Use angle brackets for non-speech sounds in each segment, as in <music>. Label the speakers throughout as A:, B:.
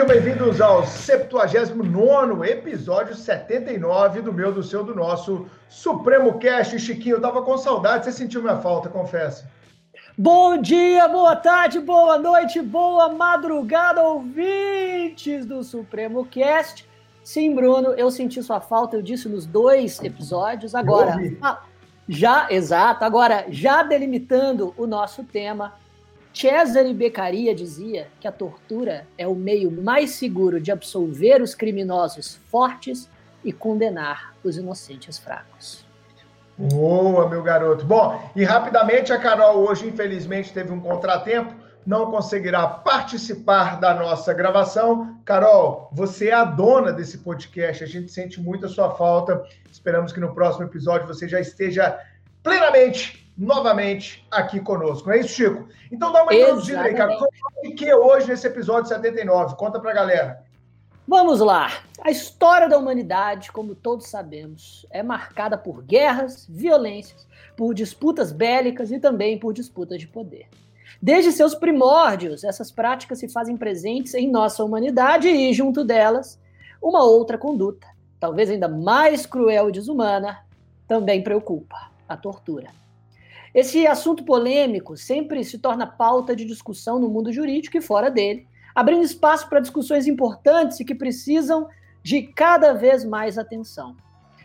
A: Sejam bem-vindos ao 79 episódio 79 do meu, do seu, do nosso Supremo Cast. Chiquinho, eu tava com saudade, você sentiu minha falta, confesso.
B: Bom dia, boa tarde, boa noite, boa madrugada, ouvintes do Supremo Cast. Sim, Bruno, eu senti sua falta, eu disse nos dois episódios. Agora, ah, já, exato, agora, já delimitando o nosso tema, Cesare Beccaria dizia que a tortura é o meio mais seguro de absolver os criminosos fortes e condenar os inocentes fracos.
A: Boa, meu garoto. Bom, e rapidamente a Carol hoje, infelizmente, teve um contratempo, não conseguirá participar da nossa gravação. Carol, você é a dona desse podcast, a gente sente muito a sua falta. Esperamos que no próximo episódio você já esteja plenamente novamente aqui conosco. Não é isso, Chico? Então dá uma introduzida aí, cara. O que é hoje nesse episódio 79? Conta pra galera.
B: Vamos lá. A história da humanidade, como todos sabemos, é marcada por guerras, violências, por disputas bélicas e também por disputas de poder. Desde seus primórdios, essas práticas se fazem presentes em nossa humanidade e, junto delas, uma outra conduta, talvez ainda mais cruel e desumana, também preocupa: a tortura. Esse assunto polêmico sempre se torna pauta de discussão no mundo jurídico e fora dele, abrindo espaço para discussões importantes e que precisam de cada vez mais atenção.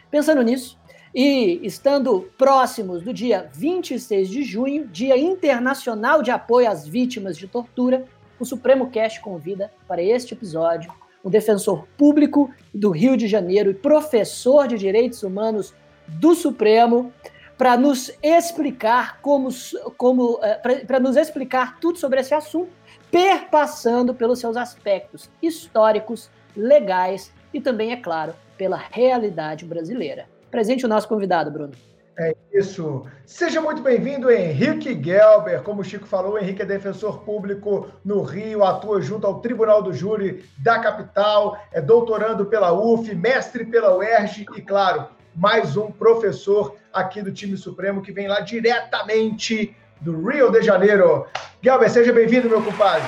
B: Pensando nisso, e estando próximos do dia 26 de junho, Dia Internacional de Apoio às Vítimas de Tortura, o Supremo Cast convida para este episódio um defensor público do Rio de Janeiro e professor de Direitos Humanos do Supremo, para nos explicar como, como eh, para nos explicar tudo sobre esse assunto, perpassando pelos seus aspectos históricos, legais e também, é claro, pela realidade brasileira. Presente o nosso convidado, Bruno.
A: É isso. Seja muito bem-vindo, Henrique Gelber. Como o Chico falou, Henrique é defensor público no Rio, atua junto ao Tribunal do Júri da capital, é doutorando pela UF, mestre pela UERJ e, claro, mais um professor aqui do time Supremo que vem lá diretamente do Rio de Janeiro. Gelber, seja bem-vindo, meu compadre.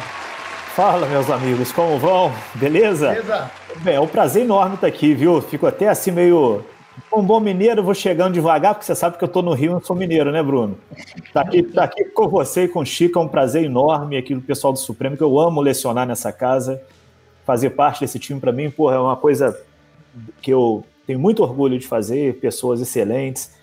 C: Fala, meus amigos, como vão? Beleza? Beleza. Bem, é um prazer enorme estar aqui, viu? Fico até assim meio. Um bom mineiro, vou chegando devagar, porque você sabe que eu estou no Rio e não sou mineiro, né, Bruno? Tá aqui, tá aqui com você e com o Chico, é um prazer enorme aqui do pessoal do Supremo, que eu amo lecionar nessa casa. Fazer parte desse time, para mim, porra, é uma coisa que eu tenho muito orgulho de fazer, pessoas excelentes.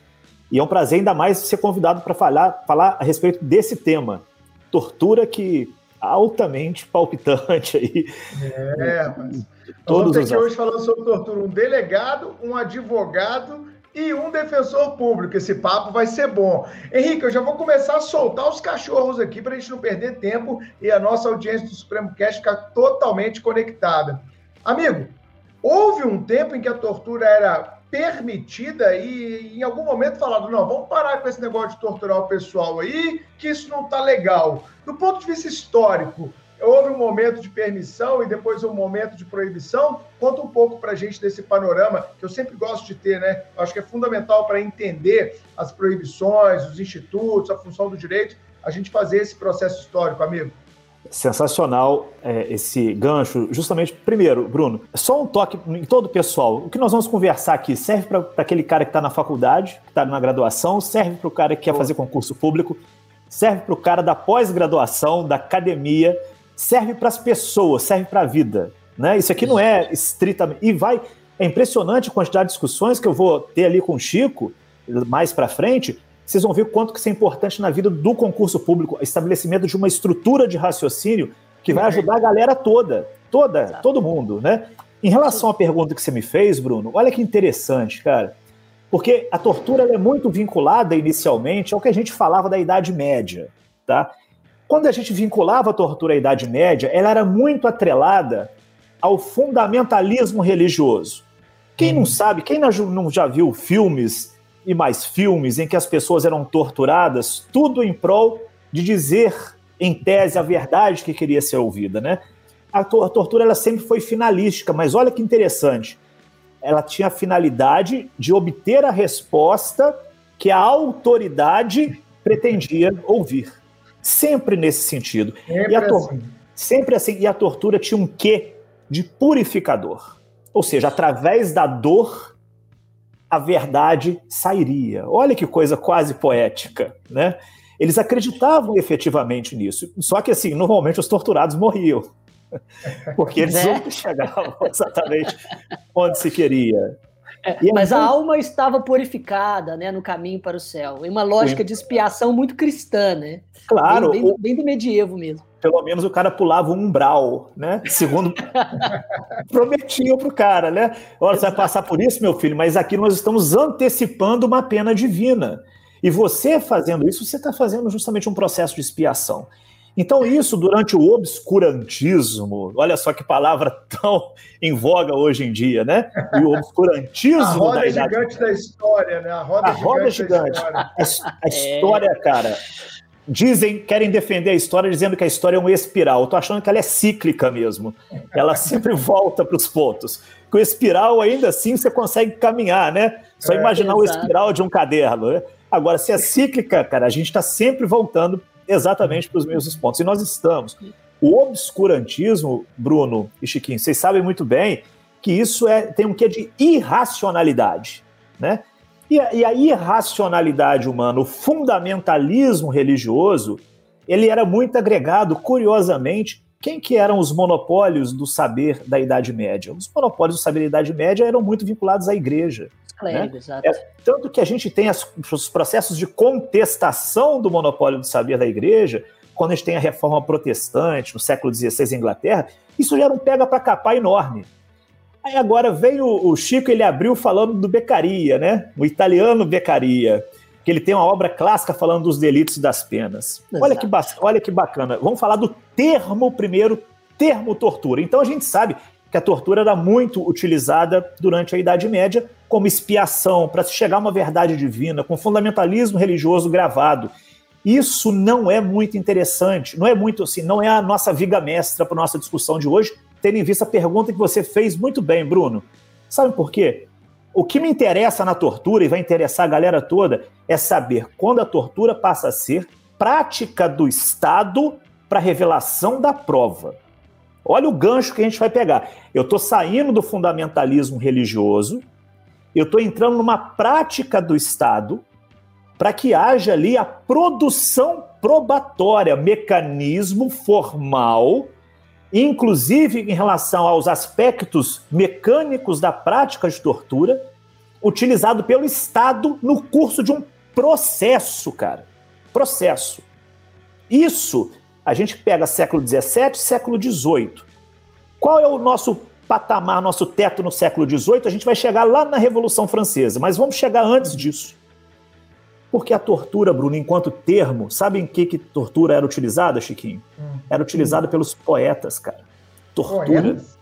C: E é um prazer ainda mais ser convidado para falar, falar a respeito desse tema. Tortura que altamente <laughs> palpitante aí.
A: É, rapaz. Todos Vamos ter aqui hoje falando sobre tortura um delegado, um advogado e um defensor público. Esse papo vai ser bom. Henrique, eu já vou começar a soltar os cachorros aqui para a gente não perder tempo e a nossa audiência do Supremo Cast ficar totalmente conectada. Amigo, Houve um tempo em que a tortura era permitida e em algum momento falaram, não, vamos parar com esse negócio de torturar o pessoal aí, que isso não está legal. Do ponto de vista histórico, houve um momento de permissão e depois um momento de proibição. Conta um pouco para a gente desse panorama, que eu sempre gosto de ter, né? Acho que é fundamental para entender as proibições, os institutos, a função do direito, a gente fazer esse processo histórico, amigo.
C: Sensacional é, esse gancho. Justamente, primeiro, Bruno, só um toque em todo o pessoal. O que nós vamos conversar aqui serve para aquele cara que está na faculdade, que está na graduação, serve para o cara que quer fazer concurso público, serve para o cara da pós-graduação, da academia, serve para as pessoas, serve para a vida. Né? Isso aqui não é estritamente. E vai. É impressionante a quantidade de discussões que eu vou ter ali com o Chico mais para frente vocês vão ver o quanto que isso é importante na vida do concurso público, estabelecimento de uma estrutura de raciocínio que vai ajudar a galera toda, toda, todo mundo, né? Em relação à pergunta que você me fez, Bruno, olha que interessante, cara. Porque a tortura é muito vinculada inicialmente ao que a gente falava da Idade Média, tá? Quando a gente vinculava a tortura à Idade Média, ela era muito atrelada ao fundamentalismo religioso. Quem não sabe, quem não já viu filmes e mais filmes em que as pessoas eram torturadas, tudo em prol de dizer, em tese, a verdade que queria ser ouvida, né? A, to a tortura ela sempre foi finalística, mas olha que interessante. Ela tinha a finalidade de obter a resposta que a autoridade pretendia ouvir. Sempre nesse sentido. Sempre, e a assim. sempre assim. E a tortura tinha um quê de purificador. Ou seja, através da dor, a verdade sairia. Olha que coisa quase poética, né? Eles acreditavam efetivamente nisso. Só que, assim, normalmente os torturados morriam. <laughs> Porque eles né? não chegavam <laughs> exatamente onde se queria.
B: É, mas a alma estava purificada, né, no caminho para o céu. Em uma lógica Sim. de expiação muito cristã, né?
C: Claro.
B: Bem, bem, bem, do medievo mesmo.
C: Pelo menos o cara pulava um umbral, né? Segundo <laughs> prometiam para o cara, né? Olha, você vai passar por isso, meu filho, mas aqui nós estamos antecipando uma pena divina. E você fazendo isso, você está fazendo justamente um processo de expiação. Então, isso durante o obscurantismo, olha só que palavra tão em voga hoje em dia, né? E o obscurantismo. a
A: roda da gigante da história, né? A roda,
C: a roda gigante. gigante. A, a história, é. cara. Dizem, querem defender a história dizendo que a história é uma espiral. Eu tô achando que ela é cíclica mesmo. Ela <laughs> sempre volta para os pontos. Com espiral, ainda assim, você consegue caminhar, né? Só é, imaginar o espiral de um caderno. Né? Agora, se é cíclica, cara, a gente está sempre voltando exatamente para os mesmos pontos. E nós estamos. O obscurantismo, Bruno e Chiquinho, vocês sabem muito bem que isso é, tem um quê de irracionalidade, né? E a, e a irracionalidade humana, o fundamentalismo religioso, ele era muito agregado, curiosamente, quem que eram os monopólios do saber da Idade Média? Os monopólios do saber da Idade Média eram muito vinculados à igreja. Clérigo, né? exato. É, tanto que a gente tem as, os processos de contestação do monopólio do saber da igreja, quando a gente tem a reforma protestante no século XVI em Inglaterra, isso já era um pega para capar enorme. Aí agora veio o Chico, ele abriu falando do Beccaria, né? O italiano Beccaria, que ele tem uma obra clássica falando dos delitos e das penas. Olha que, olha que bacana. Vamos falar do termo primeiro, termo tortura. Então a gente sabe que a tortura era muito utilizada durante a Idade Média como expiação, para se chegar a uma verdade divina, com fundamentalismo religioso gravado. Isso não é muito interessante, não é muito assim, não é a nossa viga mestra para nossa discussão de hoje, tendo em vista a pergunta que você fez muito bem, Bruno. Sabe por quê? O que me interessa na tortura, e vai interessar a galera toda, é saber quando a tortura passa a ser prática do Estado para revelação da prova. Olha o gancho que a gente vai pegar. Eu estou saindo do fundamentalismo religioso, eu estou entrando numa prática do Estado para que haja ali a produção probatória, mecanismo formal, inclusive em relação aos aspectos mecânicos da prática de tortura, utilizado pelo Estado no curso de um processo, cara. Processo. Isso a gente pega século XVII, século XVIII. Qual é o nosso patamar, nosso teto no século XVIII? A gente vai chegar lá na Revolução Francesa, mas vamos chegar antes disso. Porque a tortura, Bruno, enquanto termo, sabe em que, que tortura era utilizada, Chiquinho? Hum. Era utilizada pelos poetas, cara. Tortura. Poetas?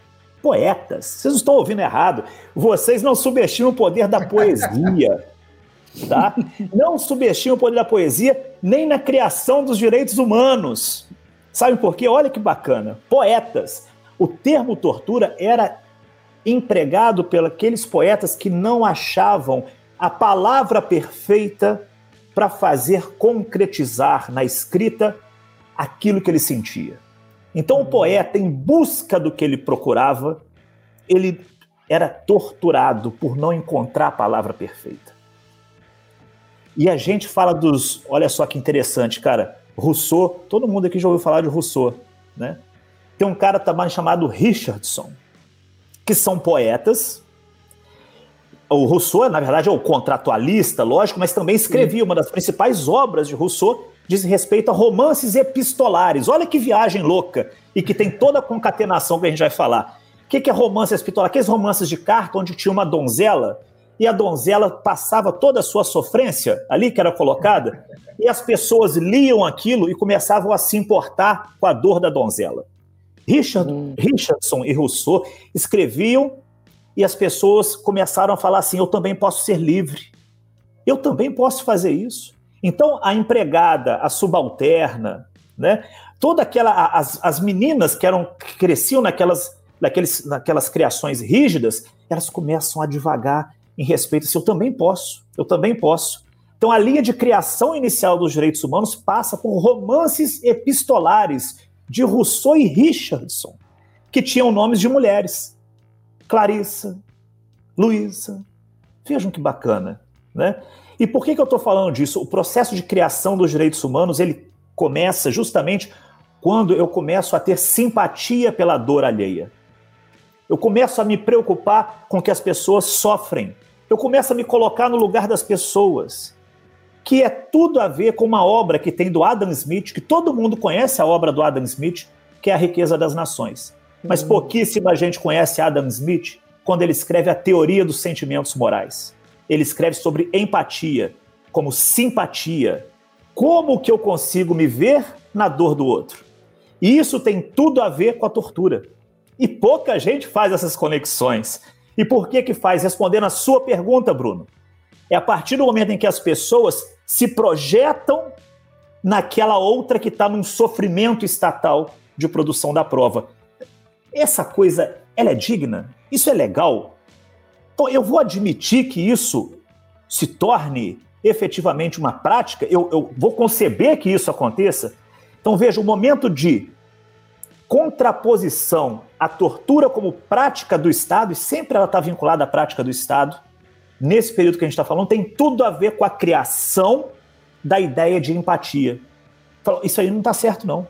C: poetas. Vocês não estão ouvindo errado. Vocês não subestimam o poder da poesia. Tá? <laughs> Não subestimam o poder da poesia nem na criação dos direitos humanos. Sabe por quê? Olha que bacana. Poetas. O termo tortura era empregado pelos poetas que não achavam a palavra perfeita para fazer concretizar na escrita aquilo que ele sentia. Então o poeta, em busca do que ele procurava, ele era torturado por não encontrar a palavra perfeita. E a gente fala dos. Olha só que interessante, cara. Rousseau, todo mundo aqui já ouviu falar de Rousseau, né? Tem um cara também chamado Richardson, que são poetas. O Rousseau, na verdade, é o contratualista, lógico, mas também escrevia uma das principais obras de Rousseau, diz respeito a romances epistolares. Olha que viagem louca e que tem toda a concatenação que a gente vai falar. O que é romance epistolar? Aqueles romances de carta onde tinha uma donzela e a donzela passava toda a sua sofrência ali que era colocada, e as pessoas liam aquilo e começavam a se importar com a dor da donzela. Richard, hum. Richardson e Rousseau escreviam e as pessoas começaram a falar assim: eu também posso ser livre, eu também posso fazer isso. Então a empregada, a subalterna, né, toda aquela as, as meninas que eram que cresciam naquelas naqueles, naquelas criações rígidas, elas começam a devagar em respeito isso. Eu também posso, eu também posso. Então, a linha de criação inicial dos direitos humanos passa por romances epistolares de Rousseau e Richardson. que tinham nomes de mulheres. Clarissa, Luísa. Vejam que bacana, né? E por que, que eu estou falando disso? O processo de criação dos direitos humanos ele começa justamente quando eu começo a ter simpatia pela dor alheia. Eu começo a me preocupar com que as pessoas sofrem. Eu começo a me colocar no lugar das pessoas, que é tudo a ver com uma obra que tem do Adam Smith, que todo mundo conhece a obra do Adam Smith, que é A Riqueza das Nações. Mas uhum. pouquíssima gente conhece Adam Smith quando ele escreve a teoria dos sentimentos morais. Ele escreve sobre empatia, como simpatia. Como que eu consigo me ver na dor do outro? E isso tem tudo a ver com a tortura. E pouca gente faz essas conexões. E por que que faz? Respondendo a sua pergunta, Bruno. É a partir do momento em que as pessoas se projetam naquela outra que está num sofrimento estatal de produção da prova. Essa coisa, ela é digna? Isso é legal? Então, eu vou admitir que isso se torne efetivamente uma prática, eu, eu vou conceber que isso aconteça. Então, veja, o momento de contraposição à tortura como prática do Estado, e sempre ela está vinculada à prática do Estado, nesse período que a gente está falando, tem tudo a ver com a criação da ideia de empatia. Isso aí não está certo, não.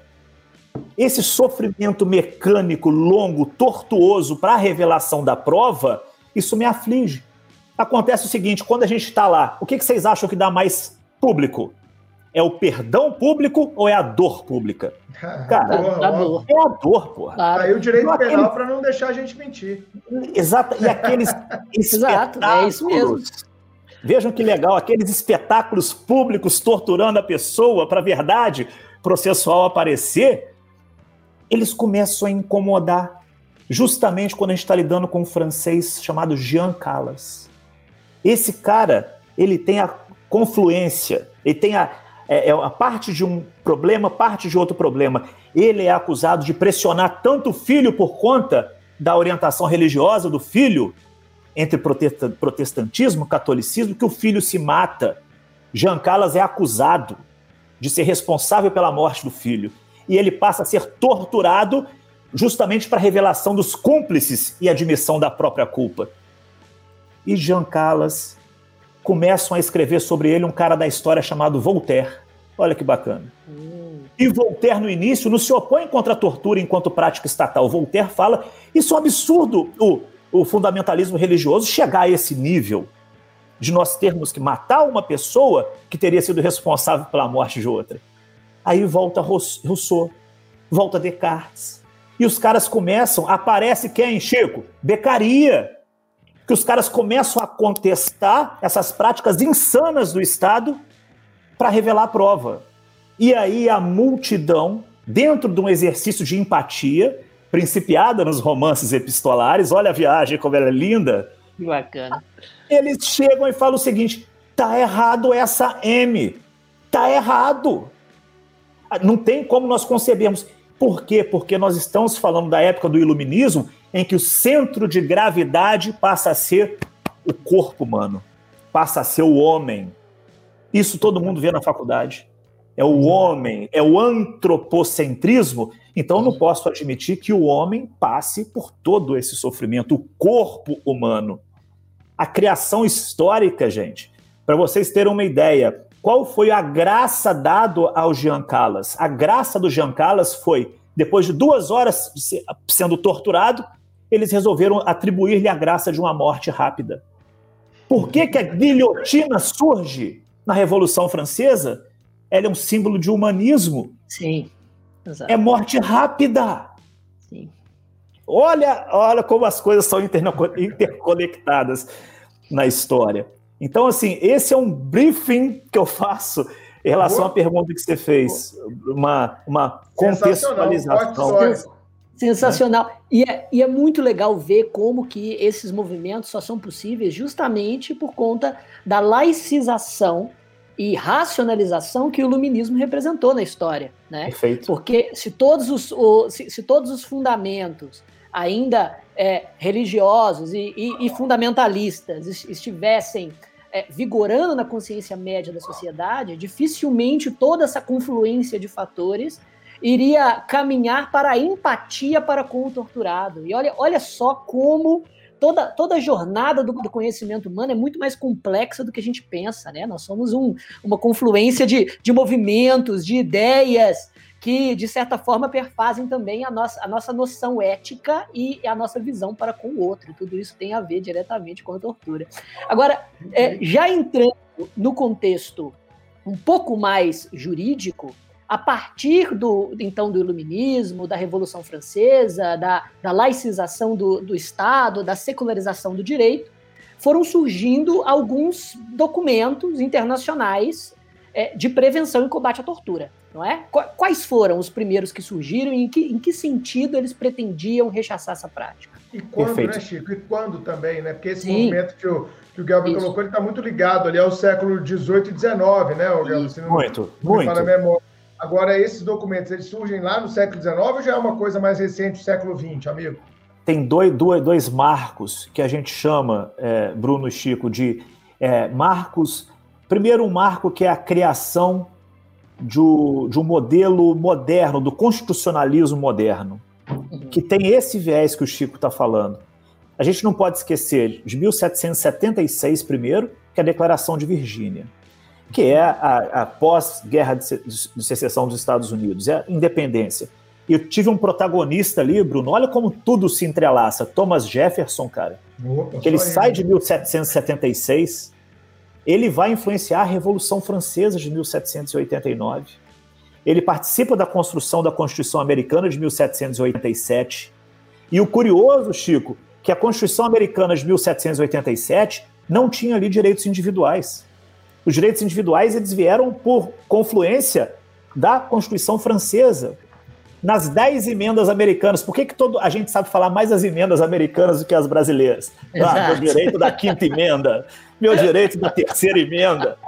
C: Esse sofrimento mecânico, longo, tortuoso para a revelação da prova, isso me aflige. Acontece o seguinte: quando a gente está lá, o que, que vocês acham que dá mais público? É o perdão público ou é a dor pública?
A: Cara,
C: a dor. é a dor, porra.
A: Claro. Aí o direito então, penal aquele... para não deixar a gente mentir.
C: Exato. E aqueles <laughs>
B: Exato, é isso mesmo.
C: Vejam que legal, aqueles espetáculos públicos torturando a pessoa para a verdade processual aparecer, eles começam a incomodar justamente quando a gente está lidando com um francês chamado Jean Calas. Esse cara, ele tem a confluência, ele tem a, é, é a parte de um problema, parte de outro problema. Ele é acusado de pressionar tanto o filho por conta da orientação religiosa do filho, entre protestantismo catolicismo, que o filho se mata. Jean Calas é acusado de ser responsável pela morte do filho e ele passa a ser torturado justamente para a revelação dos cúmplices e admissão da própria culpa. E Jean Calas começam a escrever sobre ele um cara da história chamado Voltaire. Olha que bacana. E Voltaire, no início, não se opõe contra a tortura enquanto prática estatal. Voltaire fala: isso é um absurdo, o, o fundamentalismo religioso chegar a esse nível de nós termos que matar uma pessoa que teria sido responsável pela morte de outra. Aí volta Rousseau, volta Descartes. E os caras começam, aparece quem, Chico? Becaria. Que os caras começam a contestar essas práticas insanas do Estado para revelar a prova. E aí a multidão, dentro de um exercício de empatia, principiada nos romances epistolares, olha a viagem como ela é linda.
B: Que bacana.
C: Eles chegam e falam o seguinte: tá errado essa M. Tá errado. Não tem como nós concebermos. Por quê? Porque nós estamos falando da época do iluminismo, em que o centro de gravidade passa a ser o corpo humano, passa a ser o homem. Isso todo mundo vê na faculdade. É o homem, é o antropocentrismo. Então não posso admitir que o homem passe por todo esse sofrimento, o corpo humano. A criação histórica, gente, para vocês terem uma ideia, qual foi a graça dado ao Jean Calas? A graça do Jean Calas foi, depois de duas horas sendo torturado, eles resolveram atribuir-lhe a graça de uma morte rápida. Por que, que a guilhotina surge na Revolução Francesa? Ela é um símbolo de humanismo.
B: Sim, exato.
C: É morte rápida. Sim. Olha, olha como as coisas são interconectadas na história. Então, assim, esse é um briefing que eu faço em relação Boa. à pergunta que você fez. Uma, uma contextualização.
B: Sensacional. E é, e é muito legal ver como que esses movimentos só são possíveis justamente por conta da laicização e racionalização que o iluminismo representou na história, né?
C: Perfeito.
B: Porque se todos os, o, se, se, todos os fundamentos ainda é, religiosos e, e, e fundamentalistas estivessem é, vigorando na consciência média da sociedade, dificilmente toda essa confluência de fatores iria caminhar para a empatia para com o torturado. E olha, olha só como toda, toda a jornada do, do, conhecimento humano é muito mais complexa do que a gente pensa, né? Nós somos um, uma confluência de, de movimentos, de ideias que, de certa forma, perfazem também a nossa, a nossa noção ética e a nossa visão para com o outro. Tudo isso tem a ver diretamente com a tortura. Agora, é, já entrando no contexto um pouco mais jurídico, a partir do então do iluminismo, da Revolução Francesa, da, da laicização do, do Estado, da secularização do direito, foram surgindo alguns documentos internacionais é, de prevenção e combate à tortura, não é? Quais foram os primeiros que surgiram e em que, em que sentido eles pretendiam rechaçar essa prática?
A: E quando, né, Perfeito. né, Chico? E quando também, né? Porque esse Sim. movimento que o, que o Gabriel colocou, ele está muito ligado ali ao século XVIII e XIX, né, o
C: Gabriel? Muito, muito.
A: Agora, esses documentos, eles surgem lá no século XIX ou já é uma coisa mais recente do século XX, amigo?
C: Tem dois, dois, dois marcos que a gente chama, é, Bruno e Chico, de é, marcos. Primeiro, um marco que é a criação de, de um modelo moderno, do constitucionalismo moderno, que tem esse viés que o Chico está falando. A gente não pode esquecer de 1776, primeiro, que é a Declaração de Virgínia que é a, a pós-guerra de, de secessão dos Estados Unidos, é a independência. E eu tive um protagonista ali, Bruno, olha como tudo se entrelaça. Thomas Jefferson, cara, Opa, que ele sai de 1776, ele vai influenciar a Revolução Francesa de 1789. Ele participa da construção da Constituição Americana de 1787. E o curioso, Chico, que a Constituição Americana de 1787 não tinha ali direitos individuais. Os direitos individuais eles vieram por confluência da Constituição Francesa. Nas dez emendas americanas, por que, que todo, a gente sabe falar mais as emendas americanas do que as brasileiras? Ah, meu direito da quinta emenda, meu direito da terceira emenda.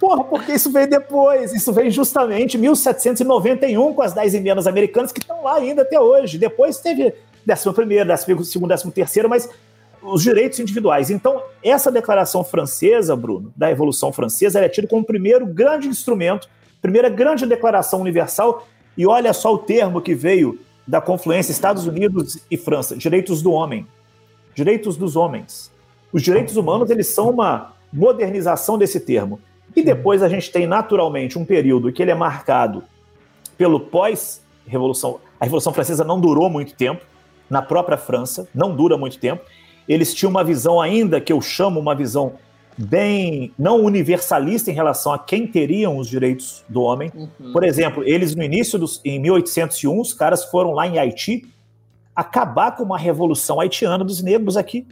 C: Porra, porque isso veio depois, isso veio justamente em 1791 com as dez emendas americanas que estão lá ainda até hoje. Depois teve 11 primeiro, 12 segundo, 13 terceiro, mas os direitos individuais. Então, essa declaração francesa, Bruno, da Revolução Francesa, é tida como o primeiro grande instrumento, primeira grande declaração universal, e olha só o termo que veio da confluência Estados Unidos e França, direitos do homem, direitos dos homens. Os direitos humanos, eles são uma modernização desse termo. E depois a gente tem naturalmente um período que ele é marcado pelo pós-revolução. A Revolução Francesa não durou muito tempo, na própria França, não dura muito tempo eles tinham uma visão ainda que eu chamo uma visão bem não universalista em relação a quem teriam os direitos do homem. Uhum. Por exemplo, eles no início dos em 1801, os caras foram lá em Haiti acabar com uma revolução haitiana dos negros aqui.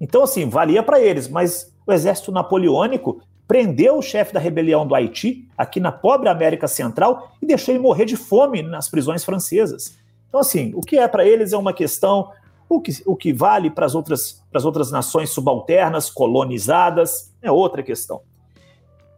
C: Então assim, valia para eles, mas o exército napoleônico prendeu o chefe da rebelião do Haiti aqui na pobre América Central e deixou ele morrer de fome nas prisões francesas. Então assim, o que é para eles é uma questão o que, o que vale para as outras, outras nações subalternas, colonizadas, é outra questão.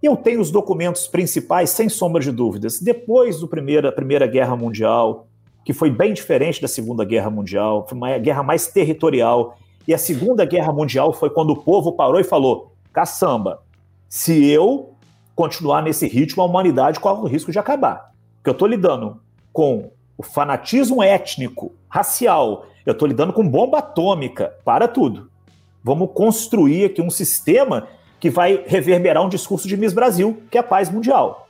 C: Eu tenho os documentos principais, sem sombra de dúvidas. Depois da primeira, Primeira Guerra Mundial, que foi bem diferente da Segunda Guerra Mundial, foi uma guerra mais territorial. E a Segunda Guerra Mundial foi quando o povo parou e falou: caçamba, se eu continuar nesse ritmo, a humanidade corre o risco de acabar. Porque eu estou lidando com o fanatismo étnico, racial, eu estou lidando com bomba atômica. Para tudo. Vamos construir aqui um sistema que vai reverberar um discurso de Miss Brasil, que é a paz mundial.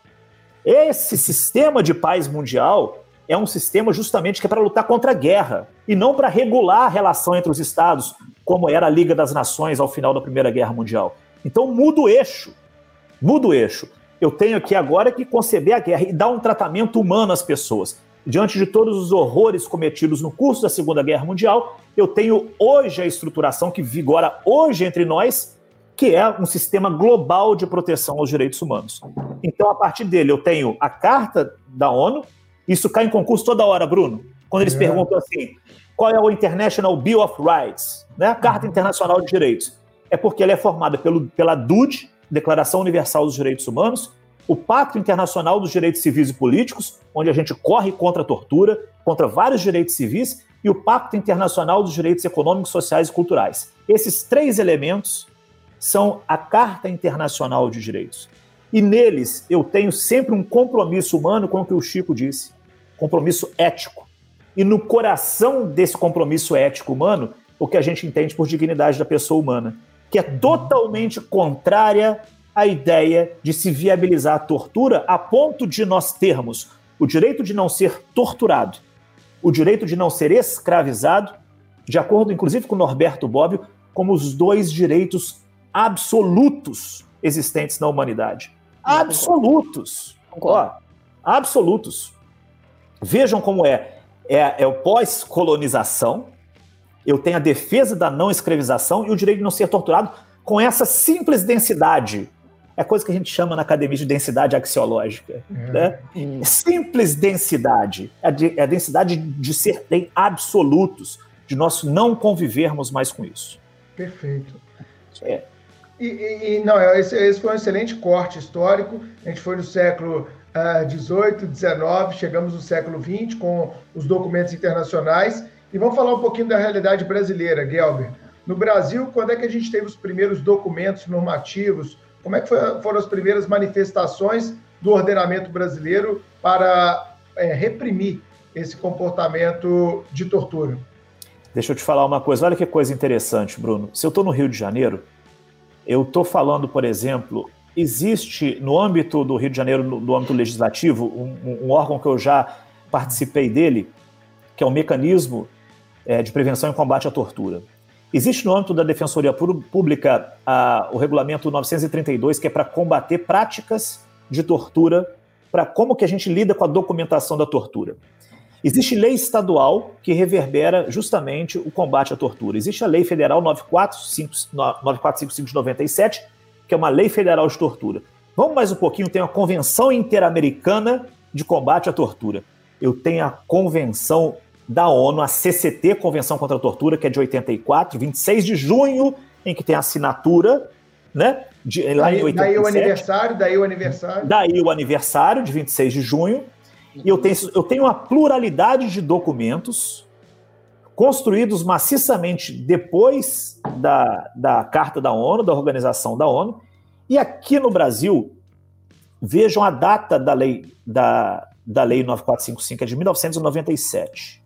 C: Esse sistema de paz mundial é um sistema justamente que é para lutar contra a guerra e não para regular a relação entre os estados, como era a Liga das Nações ao final da Primeira Guerra Mundial. Então muda o eixo. Muda o eixo. Eu tenho aqui agora que conceber a guerra e dar um tratamento humano às pessoas diante de todos os horrores cometidos no curso da Segunda Guerra Mundial, eu tenho hoje a estruturação que vigora hoje entre nós, que é um sistema global de proteção aos direitos humanos. Então, a partir dele, eu tenho a Carta da ONU, isso cai em concurso toda hora, Bruno, quando eles é. perguntam assim, qual é o International Bill of Rights, né? a Carta Internacional de Direitos? É porque ela é formada pelo, pela DUD, Declaração Universal dos Direitos Humanos, o Pacto Internacional dos Direitos Civis e Políticos, onde a gente corre contra a tortura, contra vários direitos civis, e o Pacto Internacional dos Direitos Econômicos, Sociais e Culturais. Esses três elementos são a Carta Internacional de Direitos. E neles eu tenho sempre um compromisso humano com o que o Chico disse. compromisso ético. E no coração desse compromisso ético humano, o que a gente entende por dignidade da pessoa humana, que é totalmente contrária à ideia de se viabilizar a tortura a ponto de nós termos o direito de não ser torturado, o direito de não ser escravizado, de acordo inclusive com Norberto Bobbio, como os dois direitos absolutos existentes na humanidade. Absolutos. Ó, absolutos. Vejam como é. É, é o pós-colonização, eu tenho a defesa da não escravização e o direito de não ser torturado com essa simples densidade. É coisa que a gente chama na academia de densidade axiológica. É. Né? Simples densidade. É, de, é a densidade de ser em absolutos, de nós não convivermos mais com isso.
A: Perfeito. É. E, e, e, não, esse, esse, foi um excelente corte histórico. A gente foi no século XVIII, uh, XIX, chegamos no século XX com os documentos internacionais. E vamos falar um pouquinho da realidade brasileira, Gelber. No Brasil, quando é que a gente teve os primeiros documentos normativos? Como é que foi, foram as primeiras manifestações do ordenamento brasileiro para é, reprimir esse comportamento de tortura?
C: Deixa eu te falar uma coisa. Olha que coisa interessante, Bruno. Se eu estou no Rio de Janeiro, eu estou falando, por exemplo, existe no âmbito do Rio de Janeiro, no, no âmbito legislativo, um, um, órgão que eu já participei dele, que é o mecanismo é, de prevenção e combate à tortura. Existe no âmbito da Defensoria Pública a, o regulamento 932, que é para combater práticas de tortura, para como que a gente lida com a documentação da tortura. Existe lei estadual que reverbera justamente o combate à tortura. Existe a Lei Federal 9455 de 97, que é uma lei federal de tortura. Vamos mais um pouquinho, tem a Convenção Interamericana de Combate à Tortura. Eu tenho a Convenção da ONU, a CCT, Convenção contra a Tortura, que é de 84, 26 de junho, em que tem a assinatura, né?
A: De, lá daí, em 87. Daí o aniversário, daí o aniversário.
C: Daí o aniversário, de 26 de junho. E eu tenho, eu tenho uma pluralidade de documentos construídos maciçamente depois da, da Carta da ONU, da Organização da ONU. E aqui no Brasil, vejam a data da lei, da, da lei 9455, é de 1997.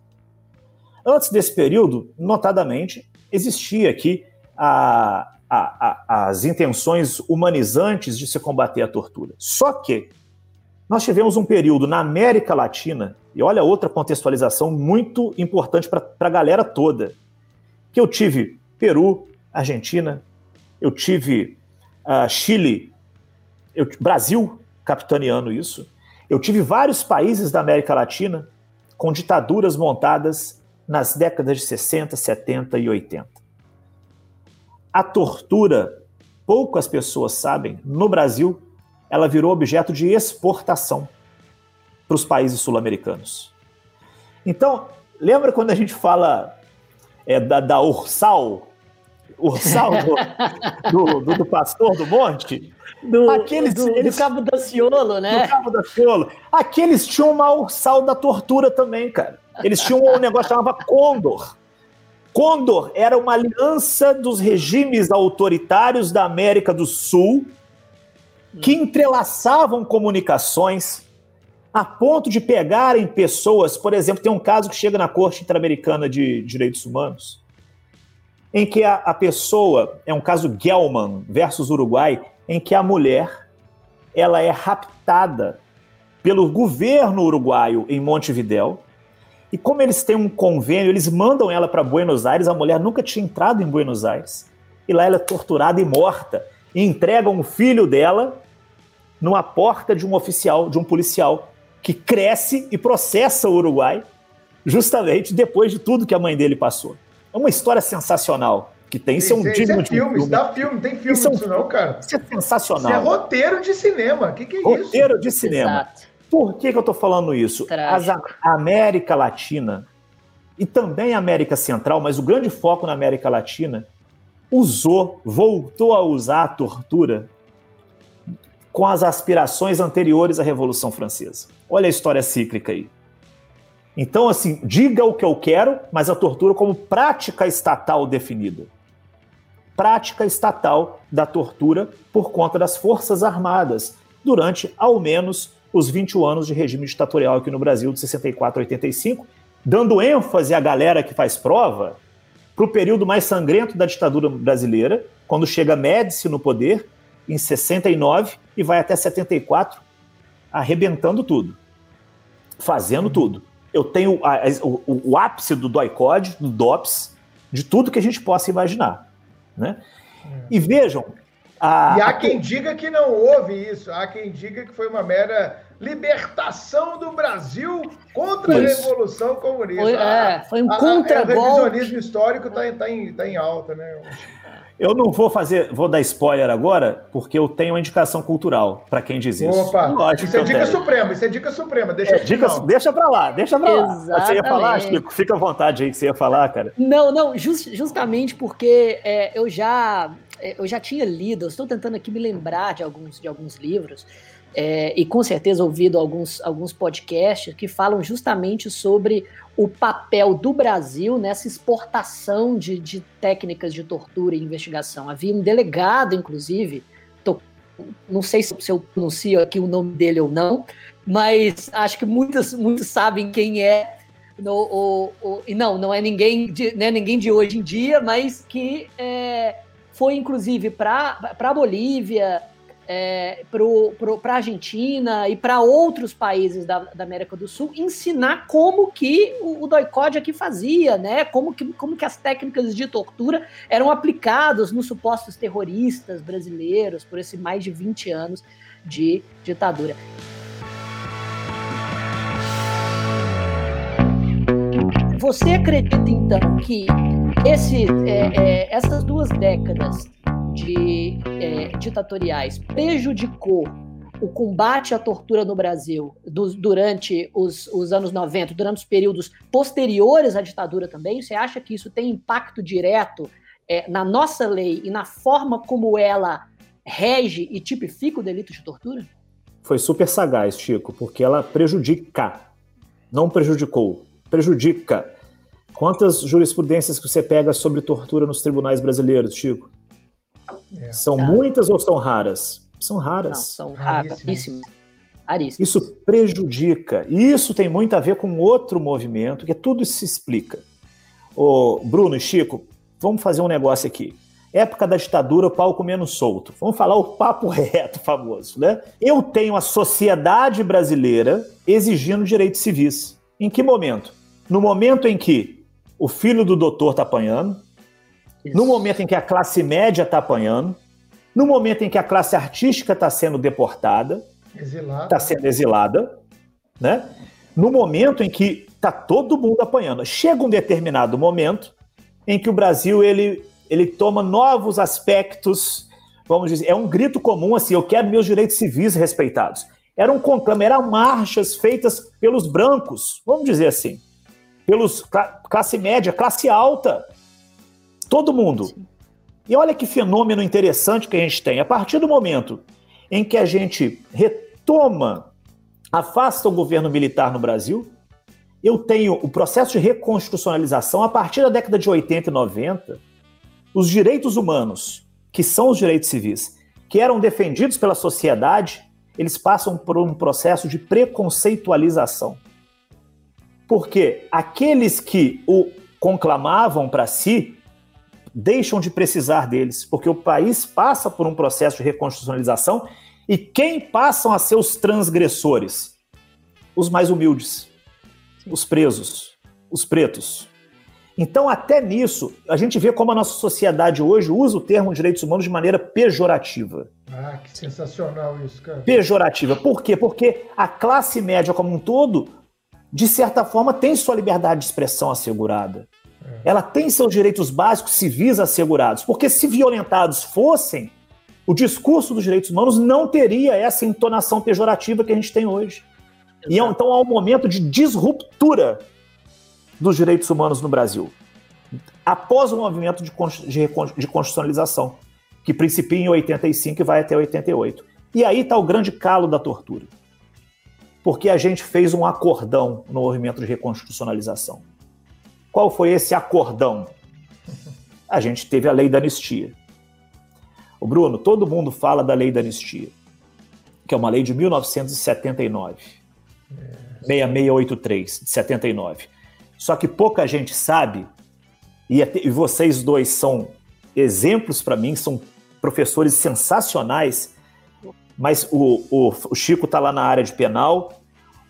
C: Antes desse período, notadamente, existia aqui a, a, a, as intenções humanizantes de se combater a tortura. Só que nós tivemos um período na América Latina, e olha outra contextualização muito importante para a galera toda, que eu tive Peru, Argentina, eu tive uh, Chile, eu, Brasil capitaneando isso, eu tive vários países da América Latina com ditaduras montadas nas décadas de 60, 70 e 80. A tortura, poucas pessoas sabem, no Brasil ela virou objeto de exportação para os países sul-americanos. Então, lembra quando a gente fala é, da, da Ursal, Ursal do, do, do, do, pastor do monte?
B: Do, Aqueles, do, eles, do Cabo Daciolo, né?
C: Do Cabo Daciolo. Aqueles tinham uma Ursal da tortura também, cara. Eles tinham um negócio que chamava Condor. Condor era uma aliança dos regimes autoritários da América do Sul que entrelaçavam comunicações a ponto de pegarem pessoas, por exemplo, tem um caso que chega na Corte Interamericana de Direitos Humanos, em que a, a pessoa, é um caso Gelman versus Uruguai, em que a mulher ela é raptada pelo governo uruguaio em Montevidéu, e como eles têm um convênio, eles mandam ela para Buenos Aires, a mulher nunca tinha entrado em Buenos Aires, e lá ela é torturada e morta. E entregam o filho dela numa porta de um oficial, de um policial, que cresce e processa o Uruguai justamente depois de tudo que a mãe dele passou. É uma história sensacional que tem. Isso, é um
A: digno isso é filme, filme. Isso dá filme, tem filme isso, é disso não, cara.
C: Isso é sensacional. Isso
A: é roteiro de cinema. O que, que é
C: roteiro
A: isso?
C: Roteiro de cinema. Exato. Por que, que eu estou falando isso? As, a América Latina e também a América Central, mas o grande foco na América Latina, usou, voltou a usar a tortura com as aspirações anteriores à Revolução Francesa. Olha a história cíclica aí. Então, assim, diga o que eu quero, mas a tortura como prática estatal definida. Prática estatal da tortura por conta das Forças Armadas, durante ao menos os 21 anos de regime ditatorial aqui no Brasil, de 64 a 85, dando ênfase à galera que faz prova para o período mais sangrento da ditadura brasileira, quando chega Médici no poder, em 69, e vai até 74, arrebentando tudo, fazendo tudo. Eu tenho a, a, o, o, ápice do doicode, do DOPS, de tudo que a gente possa imaginar. Né? E vejam.
A: A, e há quem diga que não houve isso, há quem diga que foi uma mera libertação do Brasil contra isso. a Revolução Comunista.
B: Foi, é, foi um contra-golpe. O
A: revisionismo histórico está tá em, tá em alta, né?
C: Eu não vou fazer, vou dar spoiler agora, porque eu tenho uma indicação cultural para quem diz isso.
A: Opa, Lógico isso é dica tenho. suprema, isso é dica suprema, deixa é,
C: dica, Deixa para lá, deixa para lá. Você ia falar, Chico? Fica à vontade aí que você ia falar, cara.
B: Não, não, just, justamente porque é, eu já eu já tinha lido, estou tentando aqui me lembrar de alguns, de alguns livros, é, e com certeza ouvido alguns, alguns podcasts que falam justamente sobre o papel do Brasil nessa exportação de, de técnicas de tortura e investigação. Havia um delegado, inclusive, tô, não sei se, se eu pronuncio aqui o nome dele ou não, mas acho que muitos, muitos sabem quem é. No, o, o, e não, não é ninguém de, é ninguém de hoje em dia, mas que é, foi inclusive para a Bolívia, é, para a Argentina e para outros países da, da, América do Sul ensinar como que o, o doicode aqui fazia, né? Como que, como que as técnicas de tortura eram aplicadas nos supostos terroristas brasileiros por esses mais de 20 anos de ditadura. Você acredita então que esse, é, é, essas duas décadas de é, ditatoriais prejudicou o combate à tortura no Brasil durante os, os, anos 90, durante os períodos posteriores à ditadura também? Você acha que isso tem impacto direto é, na nossa lei e na forma como ela rege e tipifica o delito de tortura?
C: Foi super sagaz, Chico, porque ela prejudica, não prejudicou, prejudica. Quantas jurisprudências que você pega sobre tortura nos tribunais brasileiros, Chico? É. São tá. muitas ou são raras? São raras. Não,
B: são raríssimas.
C: Isso prejudica. E isso tem muito a ver com outro movimento, que tudo se explica. Ô, Bruno e Chico, vamos fazer um negócio aqui. Época da ditadura, o pau comendo solto. Vamos falar o papo <laughs> reto famoso, né? Eu tenho a sociedade brasileira exigindo direitos civis. Em que momento? No momento em que o filho do doutor está apanhando, isso. No momento em que a classe média está apanhando, no momento em que a classe artística está sendo deportada, está sendo exilada, né? no momento em que está todo mundo apanhando. Chega um determinado momento em que o Brasil ele, ele toma novos aspectos, vamos dizer, é um grito comum assim, eu quero meus direitos civis respeitados. Era um conclame, eram marchas feitas pelos brancos, vamos dizer assim, pelos classe média, classe alta, Todo mundo. Sim. E olha que fenômeno interessante que a gente tem. A partir do momento em que a gente retoma, afasta o governo militar no Brasil, eu tenho o processo de reconstitucionalização a partir da década de 80 e 90, os direitos humanos, que são os direitos civis, que eram defendidos pela sociedade, eles passam por um processo de preconceitualização. Porque aqueles que o conclamavam para si deixam de precisar deles, porque o país passa por um processo de reconstitucionalização e quem passam a ser os transgressores? Os mais humildes, os presos, os pretos. Então, até nisso, a gente vê como a nossa sociedade hoje usa o termo direitos humanos de maneira pejorativa.
A: Ah, que sensacional isso, cara.
C: Pejorativa. Por quê? Porque a classe média como um todo, de certa forma, tem sua liberdade de expressão assegurada ela tem seus direitos básicos civis assegurados, porque se violentados fossem, o discurso dos direitos humanos não teria essa entonação pejorativa que a gente tem hoje. Exato. E é então há um momento de disruptura dos direitos humanos no Brasil, após o movimento de, de, de constitucionalização, que principia em 85 e vai até 88. E aí está o grande calo da tortura. Porque a gente fez um acordão no movimento de reconstitucionalização. Qual foi esse acordão? A gente teve a lei da anistia. O Bruno, todo mundo fala da lei da anistia. que é uma lei de 1979. É. 6683, de 79. Só que pouca gente sabe, e, e vocês dois são exemplos para mim, são professores sensacionais, mas o, o, o Chico está lá na área de penal,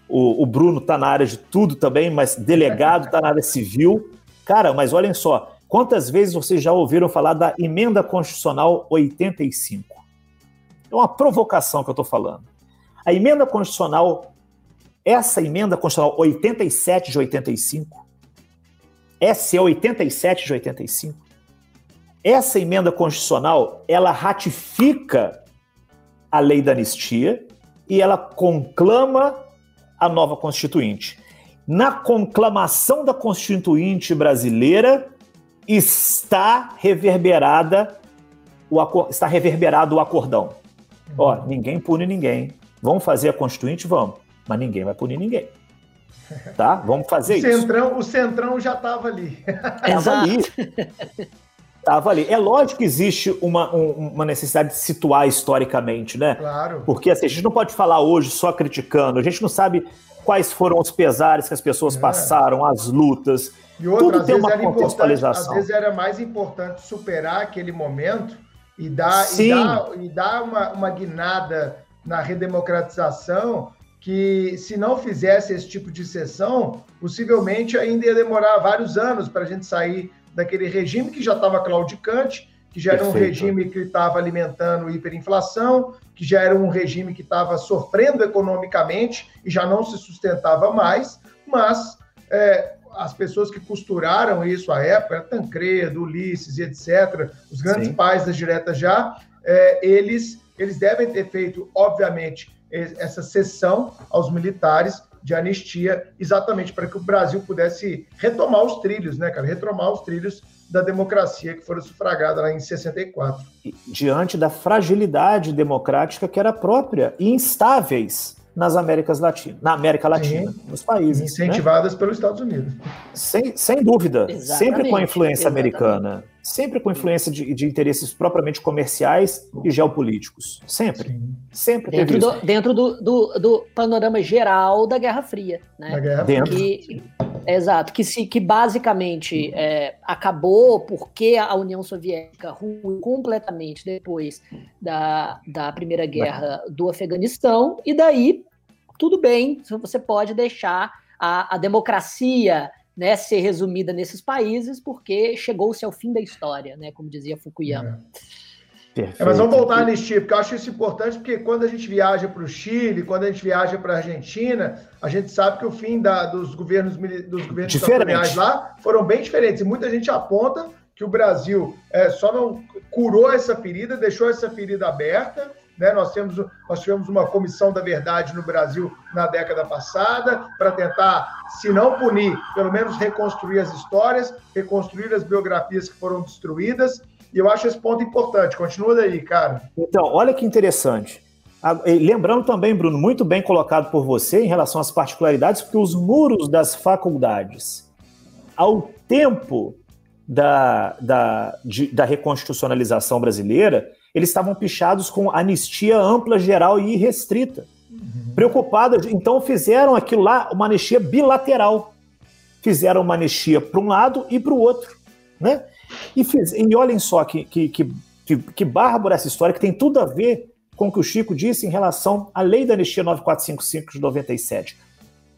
C: o, o Bruno está na área de tudo também, mas delegado está na área civil. Cara, mas olhem só, quantas vezes vocês já ouviram falar da emenda constitucional 85? É uma provocação que eu estou falando. A emenda constitucional, essa emenda constitucional 87 de 85, essa é 87 de 85, essa emenda constitucional, ela ratifica a lei da anistia e ela conclama a nova Constituinte. Na conclamação da Constituinte brasileira está reverberada o está reverberado o acordão. Ó, ninguém pune ninguém. Vamos fazer a Constituinte, vamos, mas ninguém vai punir ninguém. Tá? Vamos fazer
A: o centrão, isso. O Centrão já estava ali.
C: Estava ali. <laughs> Estava ali. É lógico que existe uma, um, uma necessidade de situar historicamente, né?
A: Claro.
C: Porque assim, a gente não pode falar hoje só criticando, a gente não sabe quais foram os pesares que as pessoas é. passaram, as lutas.
A: E outra, Tudo tem uma contextualização. Às vezes era mais importante superar aquele momento e dar, e dar, e dar uma, uma guinada na redemocratização que, se não fizesse esse tipo de sessão, possivelmente ainda ia demorar vários anos para a gente sair daquele regime que já estava claudicante, que já era Perfeito. um regime que estava alimentando hiperinflação, que já era um regime que estava sofrendo economicamente e já não se sustentava mais, mas é, as pessoas que costuraram isso à época, Tancredo, Ulisses e etc., os grandes Sim. pais das diretas já, é, eles, eles devem ter feito, obviamente, essa cessão aos militares de anistia, exatamente para que o Brasil pudesse retomar os trilhos, né, cara? Retomar os trilhos da democracia que foram sufragadas lá em 64.
C: Diante da fragilidade democrática que era própria e instáveis nas Américas Latinas, na América Latina, Sim. nos países. Né?
A: Incentivadas né? pelos Estados Unidos.
C: Sem, sem dúvida. Exatamente. Sempre com a influência Exatamente. americana. Sempre com influência de, de, interesses propriamente comerciais e geopolíticos. Sempre. Sim. Sempre
B: dentro, do, dentro do, do, do, panorama geral da Guerra Fria. Né?
C: Da Guerra Fria.
B: Que, exato. Que, se, que basicamente é, acabou porque a União Soviética ruiu completamente depois da, da Primeira Guerra do Afeganistão. E daí tudo bem, você pode deixar a, a democracia né, ser resumida nesses países, porque chegou-se ao fim da história, né, como dizia Fukuyama.
A: É. É, mas vamos voltar à anistia, porque eu acho isso importante, porque quando a gente viaja para o Chile, quando a gente viaja para a Argentina, a gente sabe que o fim da, dos governos dos governos ditatoriais lá foram bem diferentes. E muita gente aponta que o Brasil é, só não curou essa ferida, deixou essa ferida aberta, né? Nós, temos, nós tivemos uma comissão da verdade no Brasil na década passada para tentar, se não punir, pelo menos reconstruir as histórias, reconstruir as biografias que foram destruídas. E eu acho esse ponto importante. Continua daí, cara.
C: Então, olha que interessante. Lembrando também, Bruno, muito bem colocado por você em relação às particularidades, porque os muros das faculdades, ao tempo da, da, de, da reconstitucionalização brasileira, eles estavam pichados com anistia ampla, geral e irrestrita. Uhum. Preocupados, então fizeram aquilo lá uma anistia bilateral. Fizeram uma anistia para um lado e para o outro. Né? E, fiz, e olhem só que, que, que, que, que bárbaro essa história, que tem tudo a ver com o que o Chico disse em relação à lei da anistia 9455 de 97.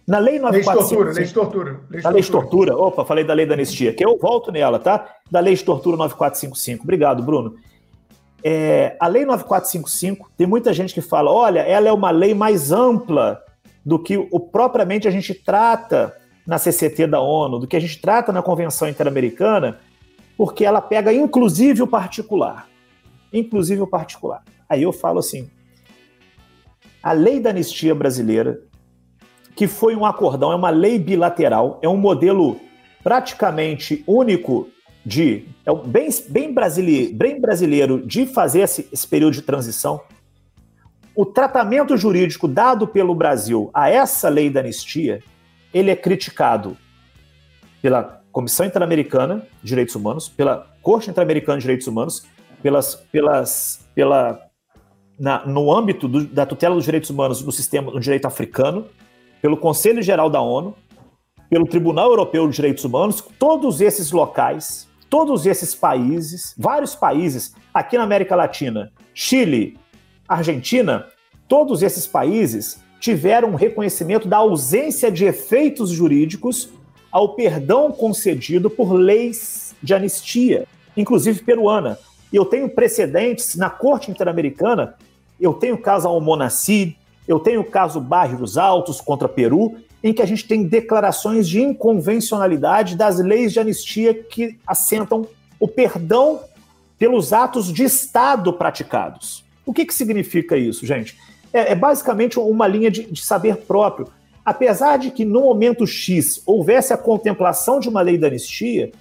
C: Na lei 9455...
A: Lei de tortura, lei de tortura.
C: lei de tortura. Opa, falei da lei da anistia, que eu volto nela, tá? Da lei de tortura 9455. Obrigado, Bruno. É, a Lei 9455, tem muita gente que fala: olha, ela é uma lei mais ampla do que o propriamente a gente trata na CCT da ONU, do que a gente trata na Convenção Interamericana, porque ela pega inclusive o particular. Inclusive o particular. Aí eu falo assim: a lei da anistia brasileira, que foi um acordão, é uma lei bilateral, é um modelo praticamente único de é bem, bem, brasileiro, bem brasileiro de fazer esse, esse período de transição. O tratamento jurídico dado pelo Brasil a essa lei da anistia, ele é criticado pela Comissão Interamericana de Direitos Humanos, pela Corte Interamericana de Direitos Humanos, pelas, pelas, pela na, no âmbito do, da tutela dos direitos humanos no sistema do direito africano, pelo Conselho Geral da ONU, pelo Tribunal Europeu de Direitos Humanos, todos esses locais, todos esses países, vários países aqui na América Latina, Chile, Argentina, todos esses países tiveram um reconhecimento da ausência de efeitos jurídicos ao perdão concedido por leis de anistia, inclusive peruana. Eu tenho precedentes na Corte Interamericana, eu tenho o caso Almonacid, eu tenho o caso Barros Altos contra Peru, em que a gente tem declarações de inconvencionalidade das leis de anistia que assentam o perdão pelos atos de Estado praticados. O que, que significa isso, gente? É, é basicamente uma linha de, de saber próprio. Apesar de que no momento X houvesse a contemplação de uma lei da anistia,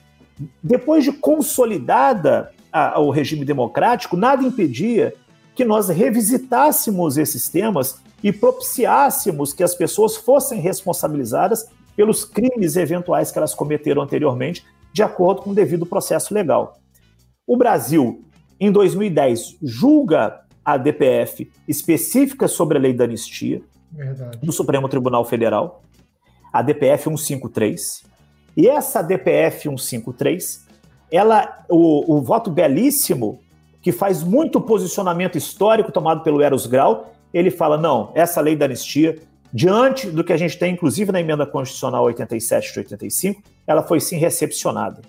C: depois de consolidada a, o regime democrático, nada impedia que nós revisitássemos esses temas e propiciássemos que as pessoas fossem responsabilizadas pelos crimes eventuais que elas cometeram anteriormente, de acordo com o devido processo legal. O Brasil, em 2010, julga a DPF específica sobre a lei da anistia Verdade. do Supremo Tribunal Federal, a DPF 153. E essa DPF 153, ela, o, o voto belíssimo, que faz muito posicionamento histórico tomado pelo Eros Grau, ele fala: não, essa lei da anistia, diante do que a gente tem, inclusive na emenda constitucional 87 de 85, ela foi sim recepcionada.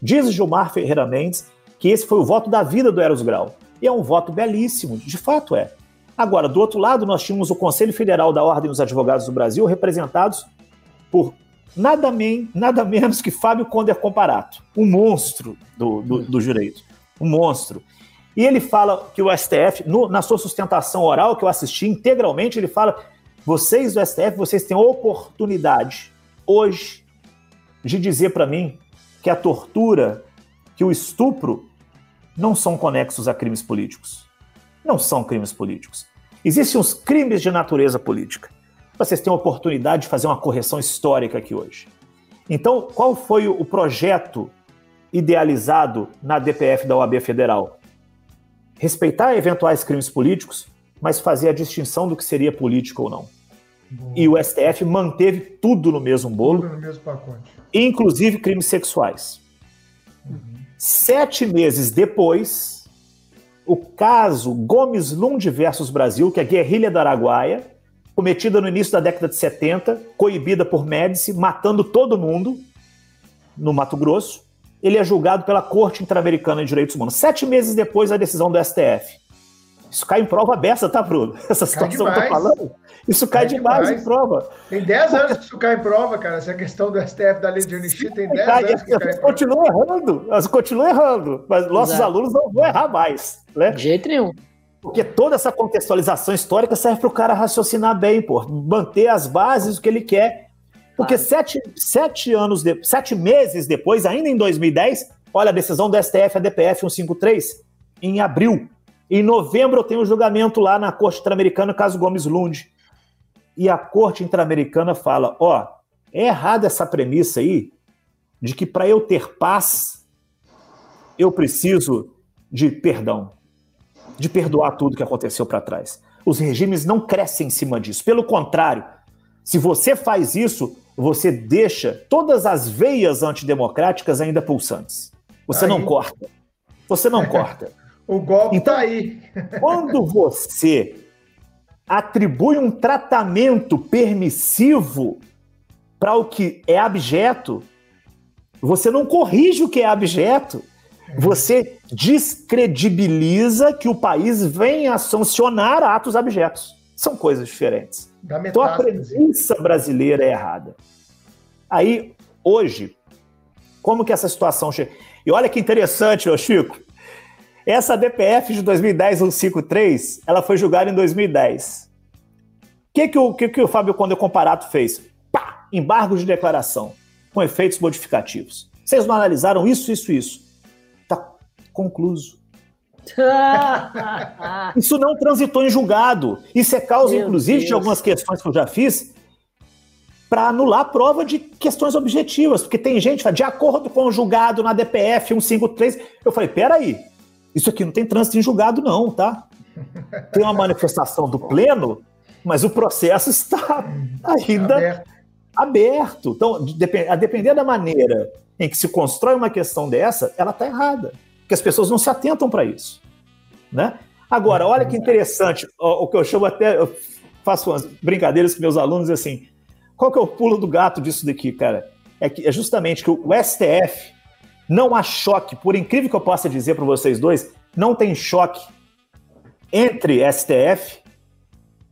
C: Diz Gilmar Ferreira Mendes que esse foi o voto da vida do Eros Grau. E é um voto belíssimo, de fato é. Agora, do outro lado, nós tínhamos o Conselho Federal da Ordem dos Advogados do Brasil, representados por nada, men nada menos que Fábio Conder Comparato, um monstro do, do, do direito. Um monstro. E ele fala que o STF, no, na sua sustentação oral, que eu assisti integralmente, ele fala: vocês do STF, vocês têm oportunidade hoje de dizer para mim que a tortura, que o estupro não são conexos a crimes políticos. Não são crimes políticos. Existem os crimes de natureza política. Vocês têm a oportunidade de fazer uma correção histórica aqui hoje. Então, qual foi o projeto idealizado na DPF da OAB Federal? Respeitar eventuais crimes políticos, mas fazer a distinção do que seria político ou não. Boa. E o STF manteve tudo no mesmo bolo, tudo no mesmo pacote. inclusive crimes sexuais. Uhum. Sete meses depois, o caso Gomes Lund versus Brasil, que é a guerrilha do Araguaia, cometida no início da década de 70, coibida por Médici, matando todo mundo no Mato Grosso, ele é julgado pela Corte Interamericana de Direitos Humanos, sete meses depois da decisão do STF. Isso cai em prova aberta, tá, Bruno? <laughs> Essa situação que eu tô falando. Isso cai, cai demais, demais, em prova.
A: Tem 10 anos que isso cai em prova, cara. Essa questão do STF da lei de anistia tem 10 anos que cai em
C: prova. Continua errando, elas continuam errando, mas nossos Exato. alunos não vão errar mais. Né?
B: De jeito nenhum.
C: Porque toda essa contextualização histórica serve para o cara raciocinar bem, pô, manter as bases do que ele quer porque sete, sete anos, de, sete meses depois, ainda em 2010, olha a decisão do STF, a DPF 153, em abril. Em novembro eu tenho o um julgamento lá na Corte Interamericana, caso Gomes Lund. E a Corte Interamericana fala: ó, é errada essa premissa aí de que para eu ter paz, eu preciso de perdão, de perdoar tudo que aconteceu para trás. Os regimes não crescem em cima disso. Pelo contrário, se você faz isso, você deixa todas as veias antidemocráticas ainda pulsantes. Você aí. não corta. Você não corta. <laughs>
A: o golpe está então, aí. <laughs>
C: quando você atribui um tratamento permissivo para o que é abjeto, você não corrige o que é abjeto. Você descredibiliza que o país venha a sancionar atos abjetos. São coisas diferentes. Então a premissa brasileira é errada. Aí, hoje, como que essa situação chega? E olha que interessante, ô Chico. Essa DPF de 2010 153, ela foi julgada em 2010. O que, que, o, que, que o Fábio Conde Comparato fez? Pá! Embargo de declaração, com efeitos modificativos. Vocês não analisaram isso, isso, isso. Tá concluso. <laughs> Isso não transitou em julgado. Isso é causa, Meu inclusive, Deus. de algumas questões que eu já fiz para anular a prova de questões objetivas. Porque tem gente que fala, de acordo com o julgado na DPF 153. Eu falei, peraí, isso aqui não tem trânsito em julgado, não, tá? tem uma manifestação do pleno, mas o processo está <laughs> ainda aberto. aberto. Então, a depender da maneira em que se constrói uma questão dessa, ela está errada. Porque as pessoas não se atentam para isso. Né? Agora, olha que interessante, o, o que eu chamo até, eu faço umas brincadeiras com meus alunos assim, qual que é o pulo do gato disso daqui, cara? É, que, é justamente que o STF não há choque, por incrível que eu possa dizer para vocês dois, não tem choque entre STF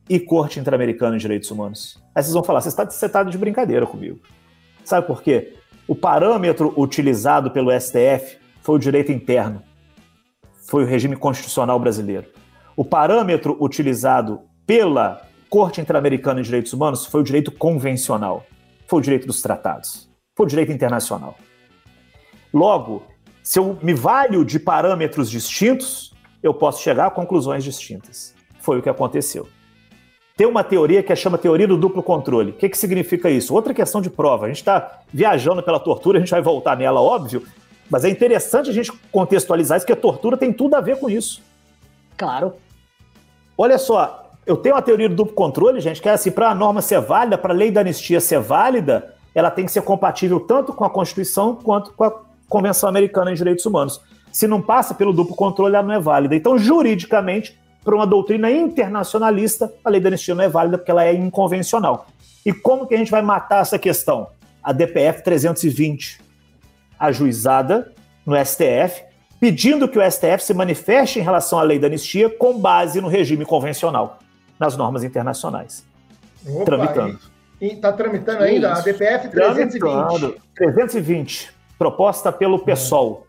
C: e Corte Interamericana de Direitos Humanos. Aí vocês vão falar, você está, tá de brincadeira comigo. Sabe por quê? O parâmetro utilizado pelo STF foi o direito interno, foi o regime constitucional brasileiro. O parâmetro utilizado pela Corte Interamericana de Direitos Humanos foi o direito convencional, foi o direito dos tratados, foi o direito internacional. Logo, se eu me valho de parâmetros distintos, eu posso chegar a conclusões distintas. Foi o que aconteceu. Tem uma teoria que chama teoria do duplo controle. O que, que significa isso? Outra questão de prova. A gente está viajando pela tortura, a gente vai voltar nela, óbvio, mas é interessante a gente contextualizar isso, porque a tortura tem tudo a ver com isso.
B: Claro.
C: Olha só, eu tenho uma teoria do duplo controle, gente, que é assim, para a norma ser válida, para a lei da anistia ser válida, ela tem que ser compatível tanto com a Constituição quanto com a Convenção Americana de Direitos Humanos. Se não passa pelo duplo controle, ela não é válida. Então, juridicamente, para uma doutrina internacionalista, a lei da anistia não é válida porque ela é inconvencional. E como que a gente vai matar essa questão? A DPF 320, ajuizada no STF, pedindo que o STF se manifeste em relação à lei da anistia com base no regime convencional nas normas internacionais.
A: Opa, tramitando. Está tramitando ainda Isso. a DPF 320.
C: 320, proposta pelo PSOL.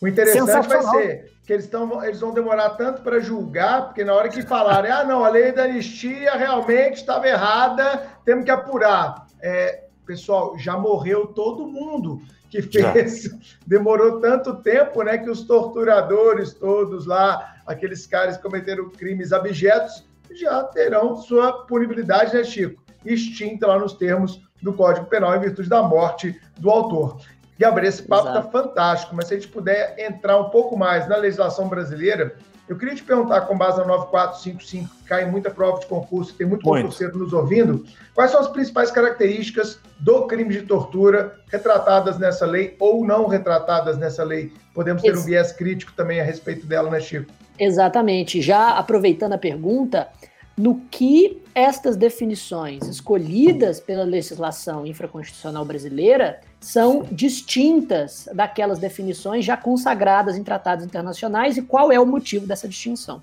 A: O interessante vai ser que eles, tão, eles vão demorar tanto para julgar, porque na hora que falarem, ah, não, a lei da anistia realmente estava errada, temos que apurar. É, pessoal, já morreu todo mundo que fez. Já. <laughs> Demorou tanto tempo, né, que os torturadores todos lá, aqueles caras que cometeram crimes abjetos, já terão sua punibilidade, né, Chico? Extinta lá nos termos do Código Penal em virtude da morte do autor. Gabriel, esse papo está fantástico, mas se a gente puder entrar um pouco mais na legislação brasileira, eu queria te perguntar, com base na 9455, que cai muita prova de concurso, tem muito, muito concurseiro nos ouvindo, quais são as principais características do crime de tortura retratadas nessa lei ou não retratadas nessa lei? Podemos ter um viés crítico também a respeito dela, né, Chico?
B: Exatamente. Já aproveitando a pergunta, no que estas definições escolhidas pela legislação infraconstitucional brasileira são distintas daquelas definições já consagradas em tratados internacionais e qual é o motivo dessa distinção?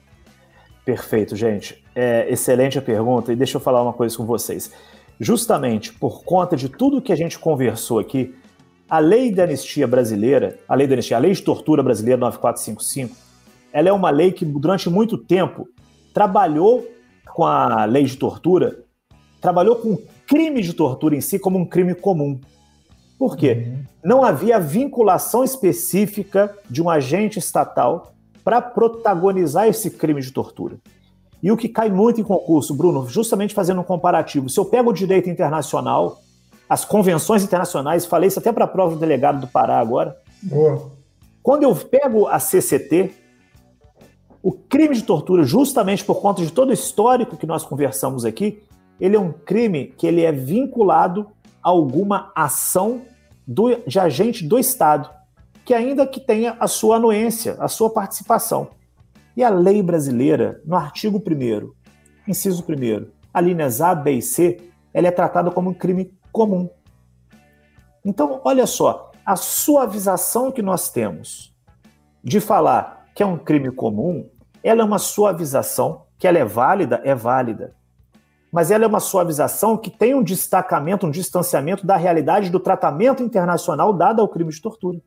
C: Perfeito, gente. É, excelente a pergunta e deixa eu falar uma coisa com vocês. Justamente por conta de tudo que a gente conversou aqui, a lei da anistia brasileira, a lei da anistia, a lei de tortura brasileira 9455, ela é uma lei que durante muito tempo trabalhou com a lei de tortura, trabalhou com o crime de tortura em si como um crime comum. Por quê? Uhum. Não havia vinculação específica de um agente estatal para protagonizar esse crime de tortura. E o que cai muito em concurso, Bruno, justamente fazendo um comparativo, se eu pego o direito internacional, as convenções internacionais, falei isso até para a prova do delegado do Pará agora. Boa. Quando eu pego a CCT, o crime de tortura, justamente por conta de todo o histórico que nós conversamos aqui, ele é um crime que ele é vinculado alguma ação do, de agente do Estado, que ainda que tenha a sua anuência, a sua participação. E a lei brasileira, no artigo 1 inciso 1 a linhas A, B e C, ela é tratada como um crime comum. Então, olha só, a suavização que nós temos de falar que é um crime comum, ela é uma suavização, que ela é válida, é válida. Mas ela é uma suavização que tem um destacamento, um distanciamento da realidade do tratamento internacional dado ao crime de tortura.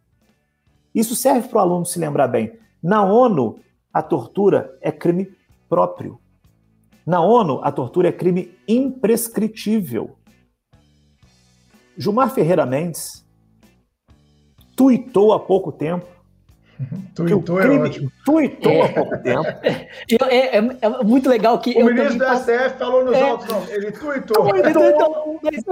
C: Isso serve para o aluno se lembrar bem. Na ONU, a tortura é crime próprio. Na ONU, a tortura é crime imprescritível. Gilmar Ferreira Mendes tuitou há pouco tempo
A: Tuitou é ótimo.
C: Tuitou é. há pouco tempo. <laughs>
B: É, é, é, muito legal que.
A: O ministro da STF falou nos é, altos, não. Ele tuitou. <laughs> Então,
B: mas,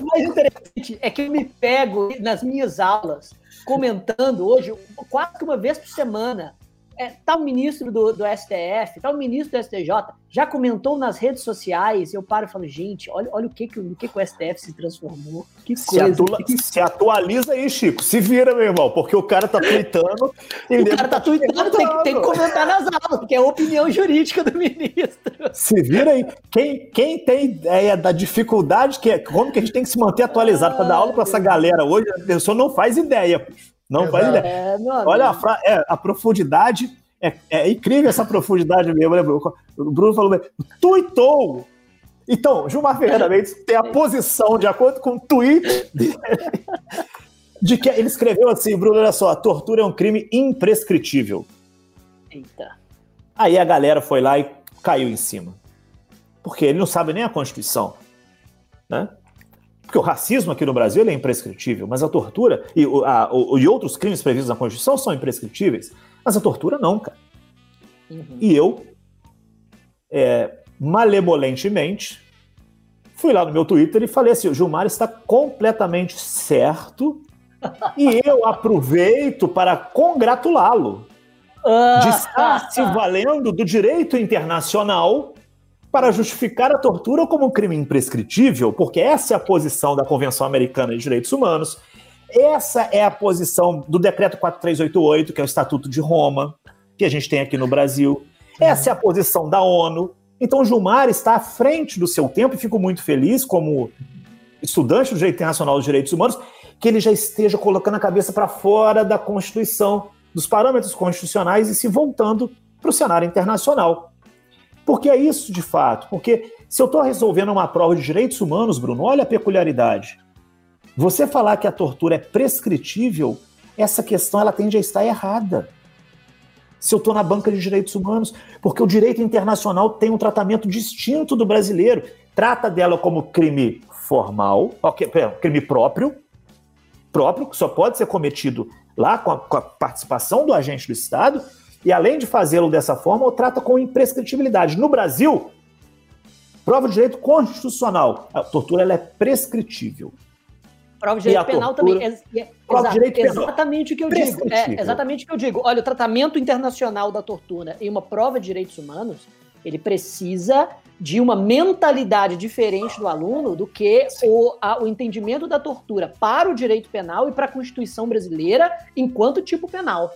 B: o mais interessante é que eu me pego nas minhas aulas comentando hoje, quase que uma vez por semana, é, tal ministro do, do STF, tal ministro do STJ, já comentou nas redes sociais, eu paro e falo, gente, olha, olha o que, que, o que, que o STF se transformou. Que
C: se coisa. Atua, se atualiza aí, Chico. Se vira, meu irmão, porque o cara tá tweetando. <laughs>
B: o cara tá, tá tweetando, tem que, tem que comentar nas aulas, porque é a opinião jurídica do ministro.
C: Se vira aí. Quem, quem tem ideia da dificuldade, que é, como que a gente tem que se manter atualizado para dar aula para essa galera hoje, a pessoa não faz ideia. Não Exato. faz ideia. É, olha a, fra... é, a profundidade é, é, incrível essa profundidade mesmo, né, Bruno? O Bruno falou, tuitou! Então, Gilmar Ferreira Mendes tem a posição, de acordo com o tweet de que ele escreveu assim, Bruno, olha só, a tortura é um crime imprescritível. Eita. Aí a galera foi lá e caiu em cima. Porque ele não sabe nem a Constituição. Né? Porque o racismo aqui no Brasil é imprescritível, mas a tortura e, a, o, e outros crimes previstos na Constituição são imprescritíveis. Mas a tortura não, cara. Uhum. E eu, é, malemolentemente, fui lá no meu Twitter e falei assim: o Gilmar está completamente certo e eu aproveito para congratulá-lo de estar se valendo do direito internacional para justificar a tortura como um crime imprescritível, porque essa é a posição da Convenção Americana de Direitos Humanos, essa é a posição do Decreto 4388, que é o Estatuto de Roma, que a gente tem aqui no Brasil. Essa é a posição da ONU. Então, Gilmar está à frente do seu tempo e fico muito feliz, como estudante do Direito Internacional dos Direitos Humanos, que ele já esteja colocando a cabeça para fora da Constituição, dos parâmetros constitucionais e se voltando para o cenário internacional. Porque é isso de fato. Porque se eu estou resolvendo uma prova de direitos humanos, Bruno, olha a peculiaridade. Você falar que a tortura é prescritível, essa questão ela tende a estar errada. Se eu estou na banca de direitos humanos, porque o direito internacional tem um tratamento distinto do brasileiro, trata dela como crime formal, crime próprio, próprio que só pode ser cometido lá com a, com a participação do agente do Estado, e além de fazê-lo dessa forma, o trata com imprescritibilidade. No Brasil, prova de direito constitucional, a tortura ela é prescritível.
B: Prova de direito penal tortura, também. É, é, prova exa direito exatamente penal. o que eu digo. É, exatamente o que eu digo. Olha, o tratamento internacional da tortura em uma prova de direitos humanos, ele precisa de uma mentalidade diferente do aluno do que o, a, o entendimento da tortura para o direito penal e para a Constituição brasileira enquanto tipo penal.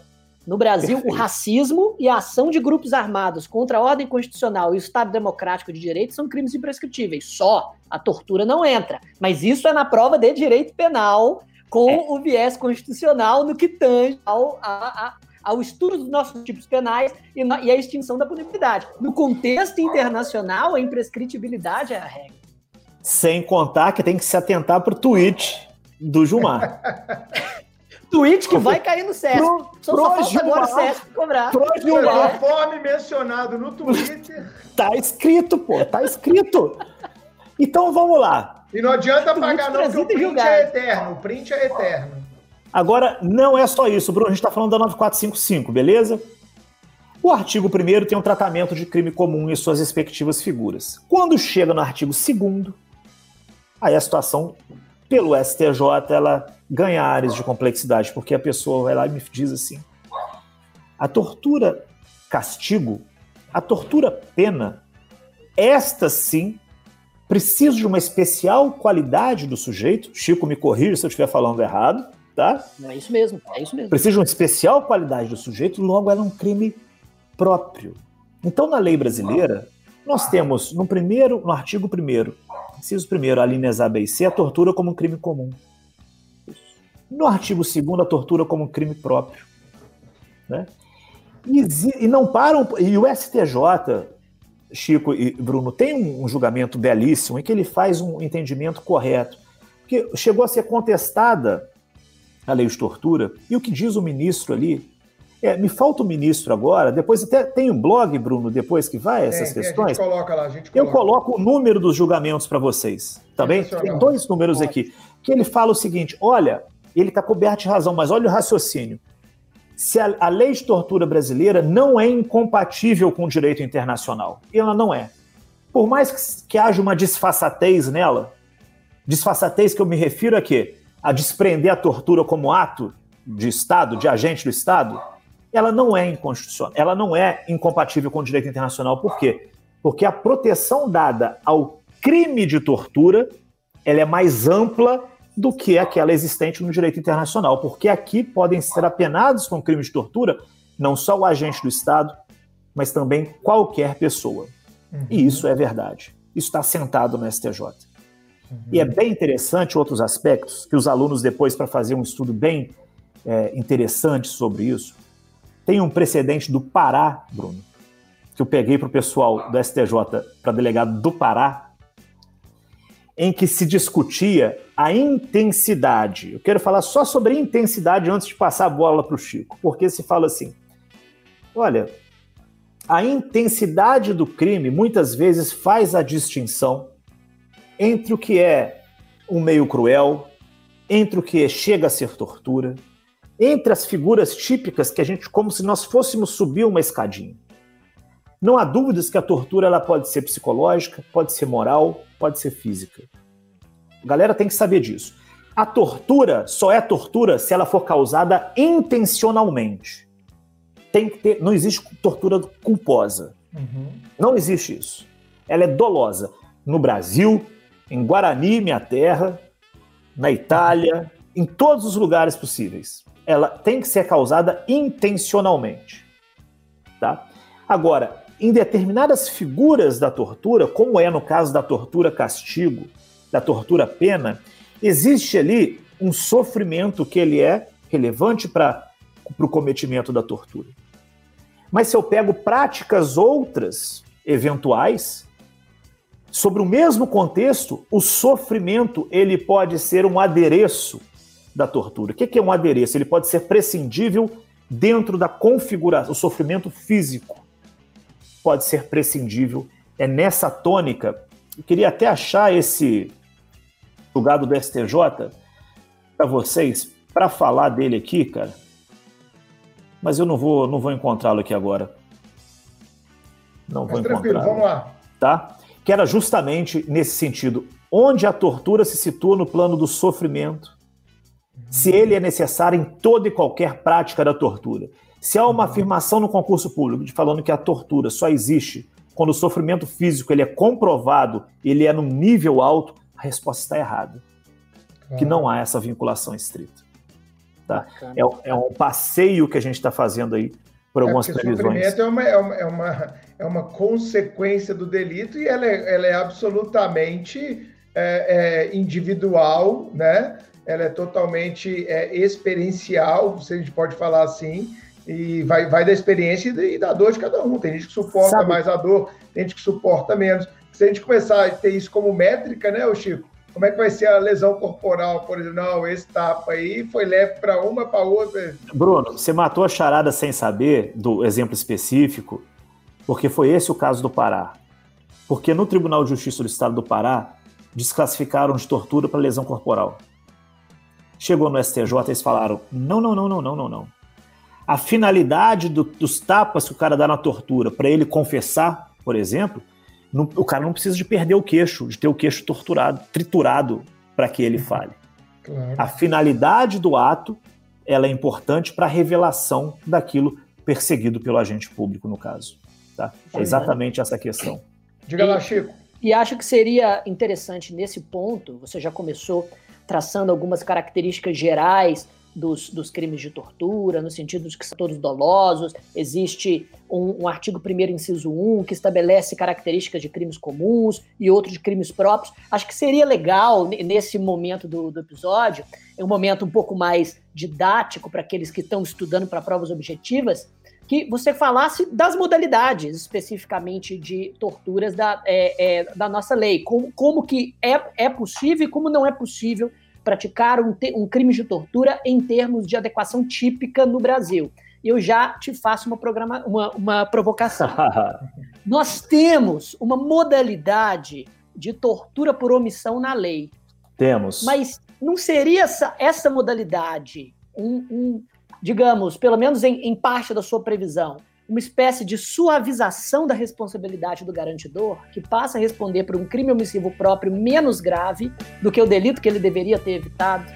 B: No Brasil, Perfeito. o racismo e a ação de grupos armados contra a ordem constitucional e o Estado democrático de direito são crimes imprescritíveis. Só a tortura não entra. Mas isso é na prova de direito penal, com é. o viés constitucional no que tange ao, a, a, ao estudo dos nossos tipos penais e, na, e a extinção da punibilidade. No contexto internacional, a imprescritibilidade é a regra.
C: Sem contar que tem que se atentar para o tweet do Gilmar. <laughs>
B: tweet que vai cair no SESC. Pro, só, pro falta agora o SESC cobrar. Pro
A: Gilmar. Conforme mencionado no Twitter. <laughs>
C: tá escrito, pô, tá escrito. Então vamos lá.
A: E não adianta pagar não, porque o print julgado. é eterno. O print é eterno.
C: Agora, não é só isso, Bruno. A gente está falando da 9455, beleza? O artigo 1 tem um tratamento de crime comum e suas respectivas figuras. Quando chega no artigo 2 aí a situação, pelo STJ, ela ganha áreas de complexidade, porque a pessoa vai lá e me diz assim: a tortura castigo, a tortura pena, esta sim precisa de uma especial qualidade do sujeito. Chico me corrija se eu estiver falando errado, tá?
B: É isso mesmo, é isso mesmo.
C: Precisa de uma especial qualidade do sujeito, logo ela é um crime próprio. Então, na lei brasileira, nós temos no primeiro, no artigo 1 inciso 1 a linhas A, B e C, a tortura como um crime comum. No artigo 2 a tortura como um crime próprio. Né? E, e, não param. E o STJ, Chico e Bruno, tem um, um julgamento belíssimo em que ele faz um entendimento correto. Que chegou a ser contestada a lei de tortura, e o que diz o ministro ali. É, me falta o ministro agora, depois até tem um blog, Bruno, depois que vai essas questões.
A: lá.
C: Eu coloco o número dos julgamentos para vocês, tá bem? Tem dois números aqui. Que ele fala o seguinte: olha, ele está coberto de razão, mas olha o raciocínio. Se a, a, lei de tortura brasileira não é incompatível com o direito internacional, ela não é. Por mais que, que haja uma disfarçatez nela, disfarçatez que eu me refiro a quê? A desprender a tortura como ato de Estado, de agente do Estado, ela não é inconstitucional, ela não é incompatível com o direito internacional. Por quê? Porque a proteção dada ao crime de tortura ela é mais ampla do que aquela existente no direito internacional, porque aqui podem ser apenados com crime de tortura não só o agente do Estado, mas também qualquer pessoa. Uhum. E isso é verdade. Isso está sentado no STJ. Uhum. E é bem interessante outros aspectos que os alunos, depois, para fazer um estudo bem é, interessante sobre isso, tem um precedente do Pará, Bruno, que eu peguei para o pessoal do STJ, para delegado do Pará, em que se discutia a intensidade. Eu quero falar só sobre intensidade antes de passar a bola para o Chico, porque se fala assim: olha, a intensidade do crime muitas vezes faz a distinção entre o que é um meio cruel, entre o que chega a ser tortura, entre as figuras típicas que a gente, como se nós fôssemos subir uma escadinha. Não há dúvidas que a tortura ela pode ser psicológica, pode ser moral, pode ser física. A galera tem que saber disso. A tortura só é tortura se ela for causada intencionalmente. Tem que ter, não existe tortura culposa. Uhum. Não existe isso. Ela é dolosa. No Brasil, em Guarani, minha terra, na Itália, em todos os lugares possíveis. Ela tem que ser causada intencionalmente. Tá? Agora, em determinadas figuras da tortura, como é no caso da tortura castigo, da tortura pena, existe ali um sofrimento que ele é relevante para o cometimento da tortura. Mas se eu pego práticas outras, eventuais, sobre o mesmo contexto, o sofrimento ele pode ser um adereço da tortura. O que é um adereço? Ele pode ser prescindível dentro da configuração, o sofrimento físico pode ser prescindível. É nessa tônica. Eu queria até achar esse julgado do STJ para vocês, para falar dele aqui, cara. Mas eu não vou, não vou encontrá-lo aqui agora. Não Mas vou encontrar. Vamos lá. Tá? Que era justamente nesse sentido, onde a tortura se situa no plano do sofrimento, se ele é necessário em toda e qualquer prática da tortura. Se há uma afirmação no concurso público de falando que a tortura só existe quando o sofrimento físico ele é comprovado, ele é no nível alto, a resposta está errada. Que não há essa vinculação estrita. Tá? É, é, um passeio que a gente está fazendo aí por é, algumas é previsões. O sofrimento
A: é uma, é, uma, é, uma, é uma consequência do delito e ela é, ela é absolutamente é, é individual, né? ela é totalmente experiencial, se a gente pode falar assim, e vai, vai da experiência e da dor de cada um. Tem gente que suporta Sabe. mais a dor, tem gente que suporta menos. Se a gente começar a ter isso como métrica, né, Chico? Como é que vai ser a lesão corporal, por exemplo? Não, esse tapa aí foi leve para uma, para outra.
C: Bruno, você matou a charada sem saber do exemplo específico, porque foi esse o caso do Pará. Porque no Tribunal de Justiça do Estado do Pará desclassificaram de tortura para lesão corporal. Chegou no STJ, eles falaram: não, não, não, não, não, não, não a finalidade do, dos tapas que o cara dá na tortura para ele confessar, por exemplo, não, o cara não precisa de perder o queixo, de ter o queixo torturado, triturado para que ele fale. Claro. A finalidade do ato ela é importante para a revelação daquilo perseguido pelo agente público, no caso. Tá? É exatamente essa questão.
A: Diga lá, Chico.
B: E acho que seria interessante nesse ponto, você já começou traçando algumas características gerais dos, dos crimes de tortura, no sentido de que são todos dolosos. Existe um, um artigo 1 inciso 1 que estabelece características de crimes comuns e outros de crimes próprios. Acho que seria legal, nesse momento do, do episódio, é um momento um pouco mais didático para aqueles que estão estudando para provas objetivas, que você falasse das modalidades especificamente de torturas da, é, é, da nossa lei, como, como que é, é possível e como não é possível praticar um, um crime de tortura em termos de adequação típica no Brasil. Eu já te faço uma, programa, uma, uma provocação. <laughs> Nós temos uma modalidade de tortura por omissão na lei.
C: Temos.
B: Mas não seria essa, essa modalidade um, um digamos, pelo menos em, em parte da sua previsão, uma espécie de suavização da responsabilidade do garantidor, que passa a responder por um crime omissivo próprio menos grave do que o delito que ele deveria ter evitado?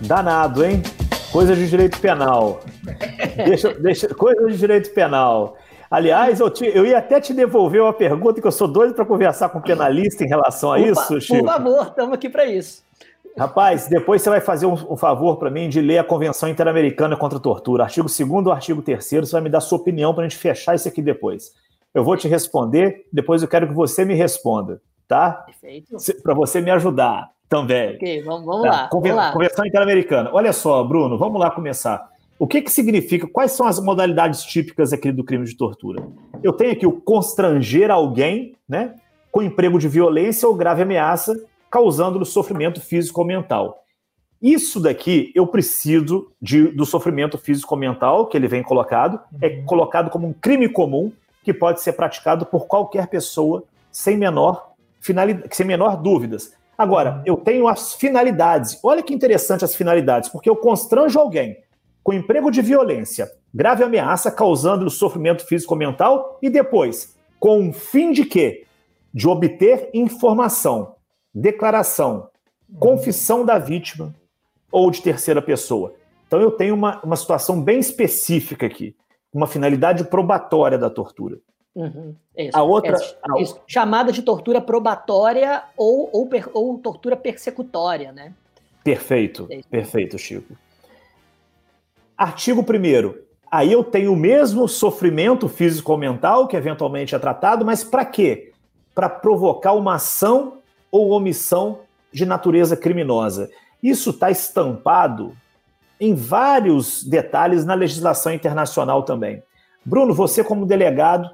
C: Danado, hein? Coisa de direito penal. deixa, <laughs> deixa, coisa de direito penal. Aliás, eu, te, eu ia até te devolver uma pergunta que eu sou doido para conversar com o penalista em relação a por isso, Chico.
B: Por favor, estamos aqui para isso.
C: Rapaz, depois você vai fazer um, um favor para mim de ler a Convenção Interamericana contra a Tortura, artigo 2 e artigo 3 você vai me dar sua opinião para a gente fechar isso aqui depois. Eu vou te responder, depois eu quero que você me responda, tá? Perfeito. Para você me ajudar também.
B: Ok, vamos, vamos, tá. lá, Conven vamos lá.
C: Convenção Interamericana. Olha só, Bruno, vamos lá começar. O que, que significa? Quais são as modalidades típicas aqui do crime de tortura? Eu tenho aqui o constranger alguém, né, com emprego de violência ou grave ameaça, causando-lhe sofrimento físico ou mental. Isso daqui eu preciso de, do sofrimento físico ou mental, que ele vem colocado, é uhum. colocado como um crime comum que pode ser praticado por qualquer pessoa sem menor, finalidade, sem menor dúvidas. Agora, uhum. eu tenho as finalidades. Olha que interessante as finalidades, porque eu constranjo alguém com emprego de violência, grave ameaça causando sofrimento físico ou mental e depois, com o fim de quê? De obter informação, declaração, confissão da vítima ou de terceira pessoa. Então eu tenho uma, uma situação bem específica aqui, uma finalidade probatória da tortura.
B: Uhum, isso, a outra. Isso, a... Isso, chamada de tortura probatória ou, ou, ou tortura persecutória, né?
C: Perfeito, é perfeito, Chico. Artigo 1. Aí eu tenho o mesmo sofrimento físico ou mental que eventualmente é tratado, mas para quê? Para provocar uma ação ou omissão de natureza criminosa. Isso está estampado em vários detalhes na legislação internacional também. Bruno, você como delegado,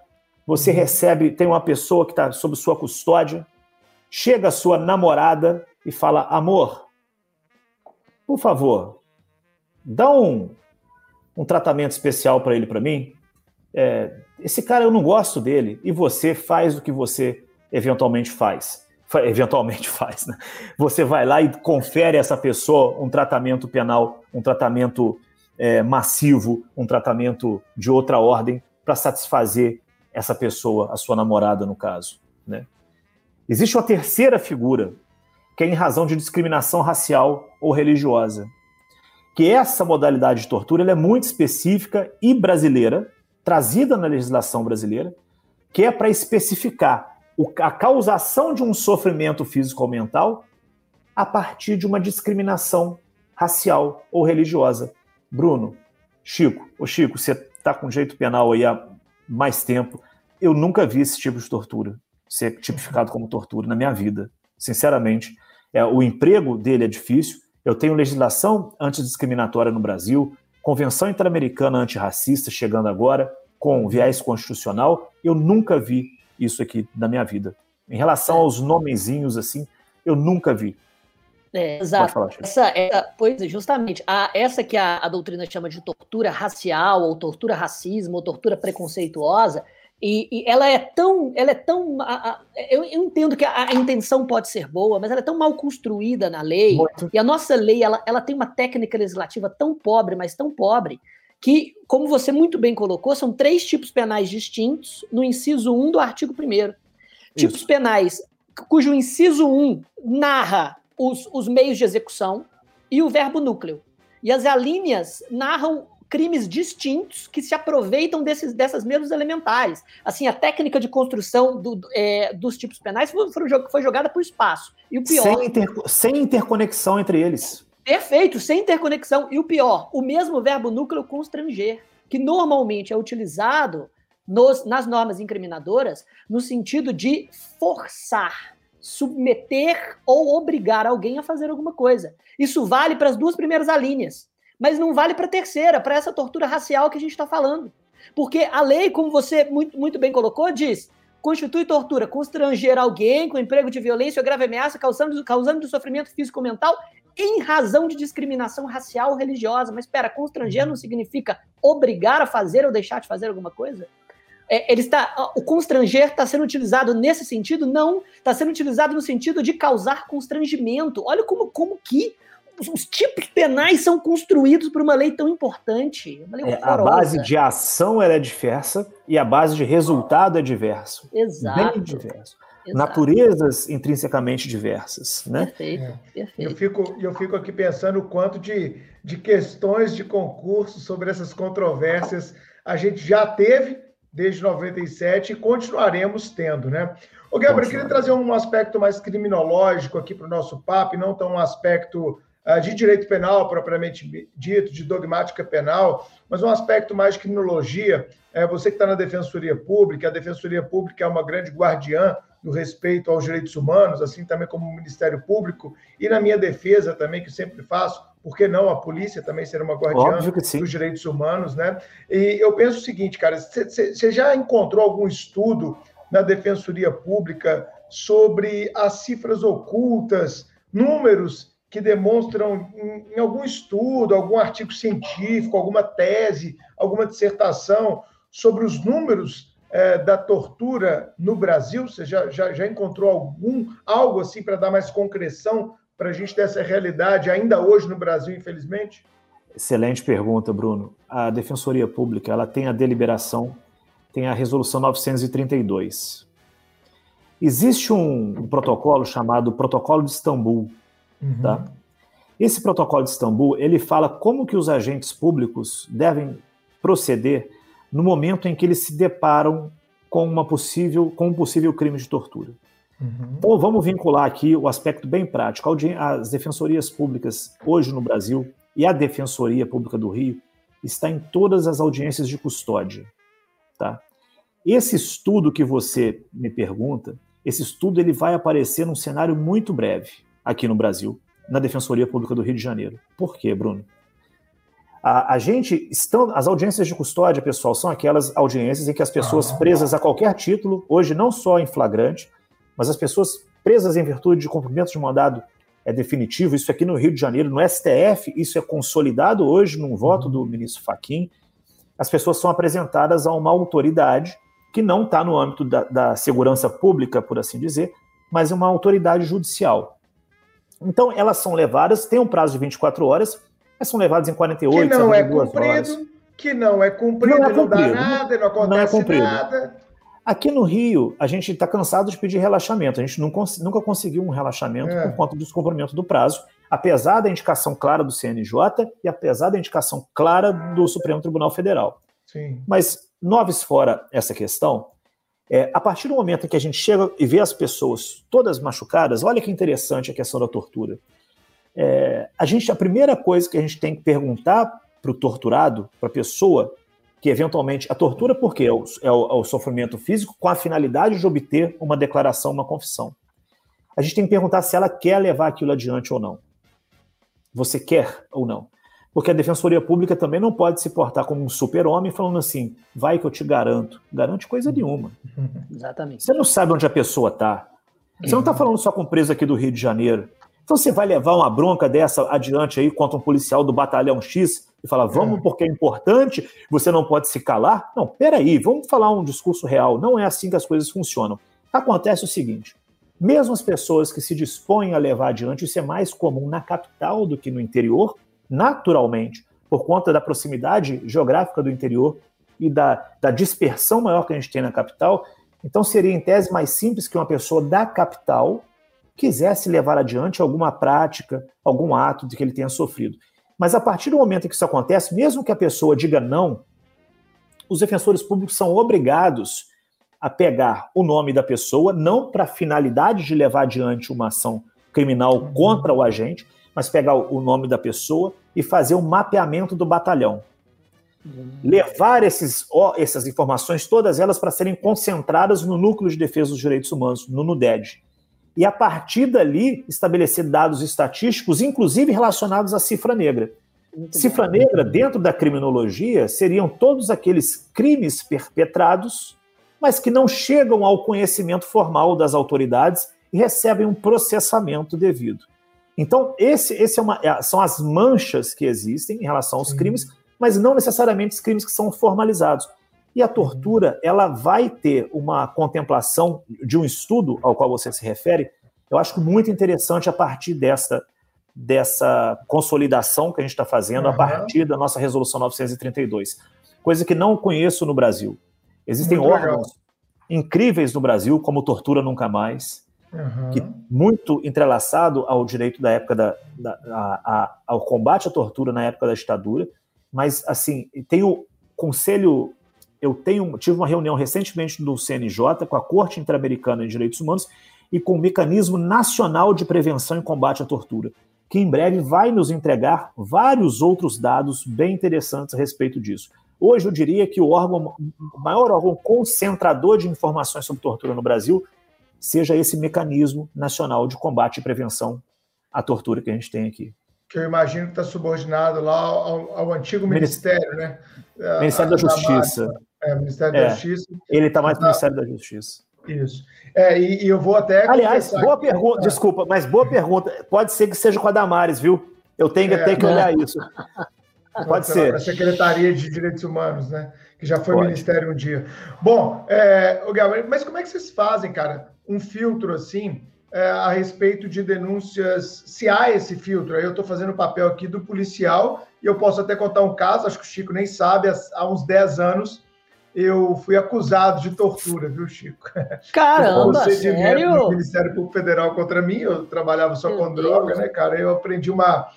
C: você uhum. recebe, tem uma pessoa que está sob sua custódia, chega a sua namorada e fala: amor, por favor, dá um um tratamento especial para ele, para mim. É, esse cara eu não gosto dele e você faz o que você eventualmente faz. Eventualmente <laughs> faz, né? Você vai lá e confere a essa pessoa um tratamento penal, um tratamento é, massivo, um tratamento de outra ordem para satisfazer essa pessoa, a sua namorada, no caso. Né? Existe uma terceira figura, que é em razão de discriminação racial ou religiosa que essa modalidade de tortura é muito específica e brasileira, trazida na legislação brasileira, que é para especificar a causação de um sofrimento físico ou mental a partir de uma discriminação racial ou religiosa. Bruno, Chico, o Chico, você está com jeito penal aí há mais tempo. Eu nunca vi esse tipo de tortura ser tipificado como tortura na minha vida, sinceramente. É, o emprego dele é difícil, eu tenho legislação antidiscriminatória no Brasil, Convenção Interamericana Antirracista chegando agora, com viés constitucional. Eu nunca vi isso aqui na minha vida. Em relação aos nomezinhos assim, eu nunca vi.
B: É, exato. Falar, essa, essa, pois é, justamente, a, essa que a, a doutrina chama de tortura racial, ou tortura racismo, ou tortura preconceituosa, e, e, ela é tão, ela é tão, a, a, eu, eu, entendo que a, a, intenção pode ser boa, mas ela é tão mal construída na lei. Muito. E a nossa lei, ela, ela tem uma técnica legislativa tão pobre, mas tão pobre, que, como você muito bem colocou, são três tipos penais distintos no inciso 1 do artigo 1 Tipos penais cujo inciso 1 narra os, os meios de execução e o verbo núcleo. E as alíneas narram crimes distintos que se aproveitam desses, dessas mesmas elementares. Assim, a técnica de construção do, é, dos tipos penais foi, foi jogada o espaço. E o pior.
C: Sem, inter, sem interconexão entre eles.
B: Perfeito, sem interconexão. E o pior, o mesmo verbo núcleo constranger, que normalmente é utilizado nos, nas normas incriminadoras no sentido de forçar, submeter ou obrigar alguém a fazer alguma coisa. Isso vale para as duas primeiras alíneas mas não vale para a terceira, para essa tortura racial que a gente está falando. Porque a lei, como você muito, muito bem colocou, diz: constitui tortura, constranger alguém com emprego de violência ou grave ameaça, causando, causando sofrimento físico ou mental em razão de discriminação racial ou religiosa. Mas espera, constranger não significa obrigar a fazer ou deixar de fazer alguma coisa? É, ele está, o constranger está sendo utilizado nesse sentido? Não, está sendo utilizado no sentido de causar constrangimento. Olha como, como que os tipos penais são construídos por uma lei tão importante.
C: Lei é, a base de ação é diversa e a base de resultado é diverso.
B: Exato.
C: Bem diverso. Naturezas intrinsecamente diversas. Né?
A: Perfeito, é. perfeito. Eu fico, eu fico aqui pensando o quanto de, de questões de concurso sobre essas controvérsias a gente já teve desde 97 e continuaremos tendo, né? Ô, Gabriel, eu queria trazer um aspecto mais criminológico aqui para o nosso papo, e não tão um aspecto uh, de direito penal propriamente dito, de dogmática penal, mas um aspecto mais de criminologia. É, você que está na Defensoria Pública, a Defensoria Pública é uma grande guardiã do respeito aos direitos humanos, assim também como o Ministério Público, e na minha defesa também, que sempre faço, por que não a polícia também ser uma guardiã dos direitos humanos, né? E eu penso o seguinte, cara, você já encontrou algum estudo na Defensoria Pública sobre as cifras ocultas, números que demonstram em, em algum estudo, algum artigo científico, alguma tese, alguma dissertação sobre os números é, da tortura no Brasil? Você já, já, já encontrou algum algo assim para dar mais concreção para a gente dessa realidade ainda hoje no Brasil, infelizmente?
C: Excelente pergunta, Bruno. A Defensoria Pública ela tem a deliberação tem a Resolução 932. Existe um, um protocolo chamado Protocolo de Istambul. Uhum. Tá? Esse Protocolo de Istambul ele fala como que os agentes públicos devem proceder no momento em que eles se deparam com, uma possível, com um possível crime de tortura. Uhum. Então, vamos vincular aqui o aspecto bem prático. As defensorias públicas hoje no Brasil e a Defensoria Pública do Rio está em todas as audiências de custódia. Tá? Esse estudo que você me pergunta, esse estudo ele vai aparecer num cenário muito breve aqui no Brasil, na Defensoria Pública do Rio de Janeiro. Por quê, Bruno? A, a gente estão, as audiências de custódia, pessoal, são aquelas audiências em que as pessoas ah. presas a qualquer título, hoje não só em flagrante, mas as pessoas presas em virtude de cumprimento de mandado é definitivo, isso aqui no Rio de Janeiro, no STF, isso é consolidado hoje num voto uhum. do ministro Faquim. As pessoas são apresentadas a uma autoridade que não está no âmbito da, da, segurança pública, por assim dizer, mas é uma autoridade judicial. Então, elas são levadas, tem um prazo de 24 horas, mas são levadas em 48,
A: que não é cumprido, horas. Que não é cumprido, não, é cumprido, não dá nada, não acontece não é cumprido. nada.
C: Aqui no Rio, a gente está cansado de pedir relaxamento. A gente nunca, nunca conseguiu um relaxamento é. por conta do descumprimento do prazo, apesar da indicação clara do CNJ e apesar da indicação clara do Supremo Tribunal Federal. Sim. Mas noves fora essa questão, é, a partir do momento em que a gente chega e vê as pessoas todas machucadas, olha que interessante a questão da tortura. É, a gente, a primeira coisa que a gente tem que perguntar para o torturado, para a pessoa que eventualmente a tortura porque é o, é, o, é o, sofrimento físico com a finalidade de obter uma declaração, uma confissão. A gente tem que perguntar se ela quer levar aquilo adiante ou não. Você quer ou não? Porque a Defensoria Pública também não pode se portar como um super-homem falando assim, vai que eu te garanto. Garante coisa nenhuma.
B: Exatamente.
C: Você não sabe onde a pessoa está. Você não está falando só com o preso aqui do Rio de Janeiro. Então você vai levar uma bronca dessa adiante aí contra um policial do batalhão X e falar, vamos é. porque é importante, você não pode se calar? Não, peraí, vamos falar um discurso real. Não é assim que as coisas funcionam. Acontece o seguinte: mesmo as pessoas que se dispõem a levar adiante, isso é mais comum na capital do que no interior, naturalmente, por conta da proximidade geográfica do interior e da, da dispersão maior que a gente tem na capital, então seria em tese mais simples que uma pessoa da capital quisesse levar adiante alguma prática, algum ato de que ele tenha sofrido. Mas a partir do momento em que isso acontece, mesmo que a pessoa diga não, os defensores públicos são obrigados a pegar o nome da pessoa, não para a finalidade de levar adiante uma ação criminal contra o agente, mas pegar o nome da pessoa e fazer um mapeamento do batalhão. Uhum. Levar esses, essas informações, todas elas, para serem concentradas no Núcleo de Defesa dos Direitos Humanos, no NUDED. E a partir dali, estabelecer dados estatísticos, inclusive relacionados à cifra negra. Muito cifra negra, dentro da criminologia, seriam todos aqueles crimes perpetrados, mas que não chegam ao conhecimento formal das autoridades e recebem um processamento devido. Então, esse, esse é uma, é, são as manchas que existem em relação aos Sim. crimes, mas não necessariamente os crimes que são formalizados. E a tortura, ela vai ter uma contemplação de um estudo ao qual você se refere, eu acho muito interessante a partir dessa, dessa consolidação que a gente está fazendo, uhum. a partir da nossa resolução 932. Coisa que não conheço no Brasil. Existem muito órgãos, legal. incríveis no Brasil, como Tortura Nunca Mais, uhum. que muito entrelaçado ao direito da época da, da a, a, ao combate à tortura na época da ditadura, mas assim tem o conselho eu tenho tive uma reunião recentemente do CNJ com a Corte Interamericana de Direitos Humanos e com o Mecanismo Nacional de Prevenção e Combate à Tortura, que em breve vai nos entregar vários outros dados bem interessantes a respeito disso. Hoje eu diria que o órgão, o maior órgão concentrador de informações sobre tortura no Brasil seja esse mecanismo nacional de combate e prevenção à tortura que a gente tem aqui.
A: Que eu imagino que está subordinado lá ao, ao antigo Ministério, né?
C: Ministério da, da Justiça.
A: É, Ministério é, da Justiça.
C: Ele está mais no Ministério da Justiça.
A: Isso. É, e, e, eu vou até.
C: Aliás, boa pergunta, desculpa, mas boa pergunta. Pode ser que seja com a Damares, viu? Eu tenho, é, ter que olhar <laughs> isso. Pode ser.
A: A Secretaria de Direitos Humanos, né? Que já foi Pode. ministério um dia. Bom, é, Gabriel, mas como é que vocês fazem, cara, um filtro assim é, a respeito de denúncias? Se há esse filtro, aí eu estou fazendo o papel aqui do policial e eu posso até contar um caso, acho que o Chico nem sabe, há uns 10 anos eu fui acusado de tortura, viu, Chico? <laughs>
B: Caramba, sério?
A: do Ministério Público Federal contra mim, eu trabalhava só Meu com Deus. droga, né, cara? Eu aprendi uma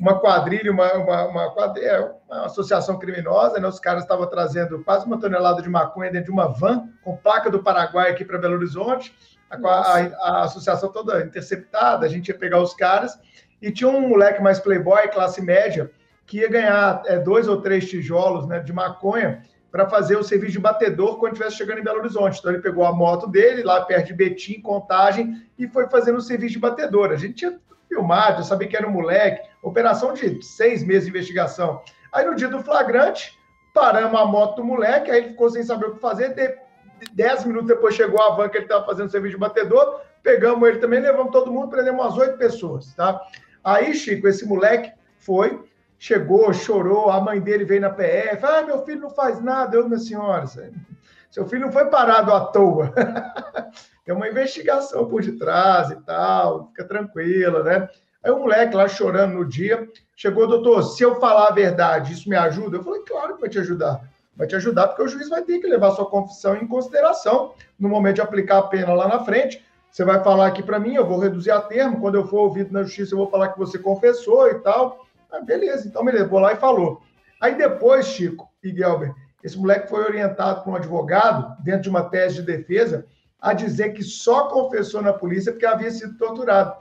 A: uma quadrilha, uma, uma, uma, quadrilha, é, uma associação criminosa, né? Os caras estavam trazendo quase uma tonelada de maconha dentro de uma van com placa do Paraguai aqui para Belo Horizonte. A, a, a, associação toda interceptada, a gente ia pegar os caras e tinha um moleque mais playboy, classe média, que ia ganhar é, dois ou três tijolos né, de maconha para fazer o serviço de batedor quando estivesse chegando em Belo Horizonte. Então ele pegou a moto dele lá perto de Betim, Contagem, e foi fazendo o serviço de batedor. A gente tinha filmado, eu sabia que era um moleque, operação de seis meses de investigação. Aí no dia do flagrante, paramos a moto do moleque, aí ele ficou sem saber o que fazer, de, dez minutos depois chegou a van que ele estava fazendo serviço de batedor, pegamos ele também, levamos todo mundo, prendemos umas oito pessoas, tá? Aí, Chico, esse moleque foi, chegou, chorou, a mãe dele veio na PF, ah, meu filho não faz nada, eu, minha senhora, seu filho não foi parado à toa. <laughs> Tem uma investigação por detrás e tal, fica tranquila, né? Aí o moleque lá chorando no dia, chegou, doutor, se eu falar a verdade, isso me ajuda? Eu falei, claro que vai te ajudar. Vai te ajudar porque o juiz vai ter que levar sua confissão em consideração no momento de aplicar a pena lá na frente. Você vai falar aqui para mim, eu vou reduzir a termo, quando eu for ouvido na justiça, eu vou falar que você confessou e tal. Ah, beleza, então me levou lá e falou. Aí depois, Chico e Gelber, esse moleque foi orientado por um advogado, dentro de uma tese de defesa, a dizer que só confessou na polícia porque havia sido torturado.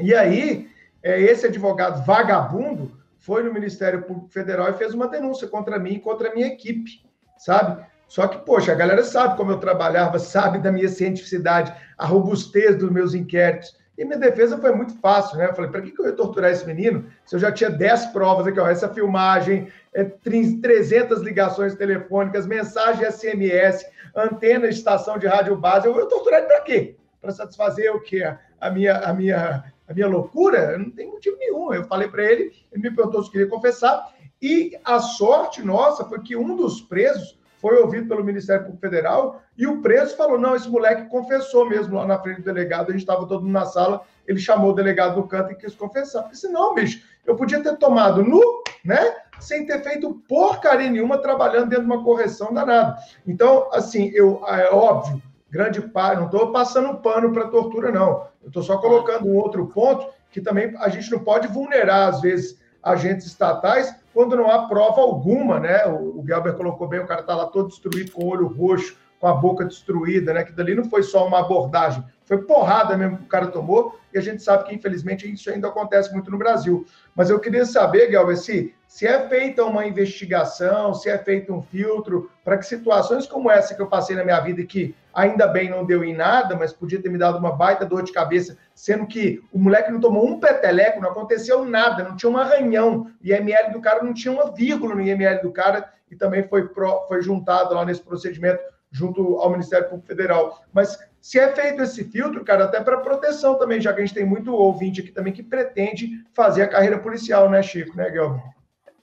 A: E aí, é, esse advogado vagabundo foi no Ministério Público Federal e fez uma denúncia contra mim e contra a minha equipe, sabe? Só que, poxa, a galera sabe como eu trabalhava, sabe da minha cientificidade, a robustez dos meus inquéritos. E minha defesa foi muito fácil, né? Eu falei, para que, que eu ia torturar esse menino se eu já tinha 10 provas aqui, ó, essa filmagem, é, 300 ligações telefônicas, mensagem SMS, antena estação de rádio base. Eu vou torturar ele para quê? Para satisfazer o quê? A minha, a minha, a minha loucura? Não tem motivo nenhum. Eu falei para ele, ele me perguntou se queria confessar. E a sorte nossa foi que um dos presos foi ouvido pelo Ministério Público Federal e o preso falou: não, esse moleque confessou mesmo lá na frente do delegado. A gente estava todo mundo na sala, ele chamou o delegado no canto e quis confessar. Porque senão, bicho, eu podia ter tomado nu, né? sem ter feito porcaria nenhuma trabalhando dentro de uma correção danada. Então, assim, eu é óbvio, grande parte, não estou passando pano para tortura, não. Eu estou só colocando um outro ponto que também a gente não pode vulnerar, às vezes, agentes estatais quando não há prova alguma, né? O, o Gelber colocou bem, o cara está lá todo destruído, com o olho roxo, com a boca destruída, né? Que dali não foi só uma abordagem, foi porrada mesmo que o cara tomou, e a gente sabe que, infelizmente, isso ainda acontece muito no Brasil. Mas eu queria saber, Galvez, se, se é feita uma investigação, se é feito um filtro, para que situações como essa que eu passei na minha vida, que ainda bem não deu em nada, mas podia ter me dado uma baita dor de cabeça, sendo que o moleque não tomou um peteleco, não aconteceu nada, não tinha um arranhão, o IML do cara não tinha uma vírgula no IML do cara, e também foi, pro, foi juntado lá nesse procedimento junto ao Ministério Público Federal. Mas se é feito esse filtro, cara, até para proteção também, já que a gente tem muito ouvinte aqui também que pretende fazer a carreira policial, né, Chico, né, Guilherme?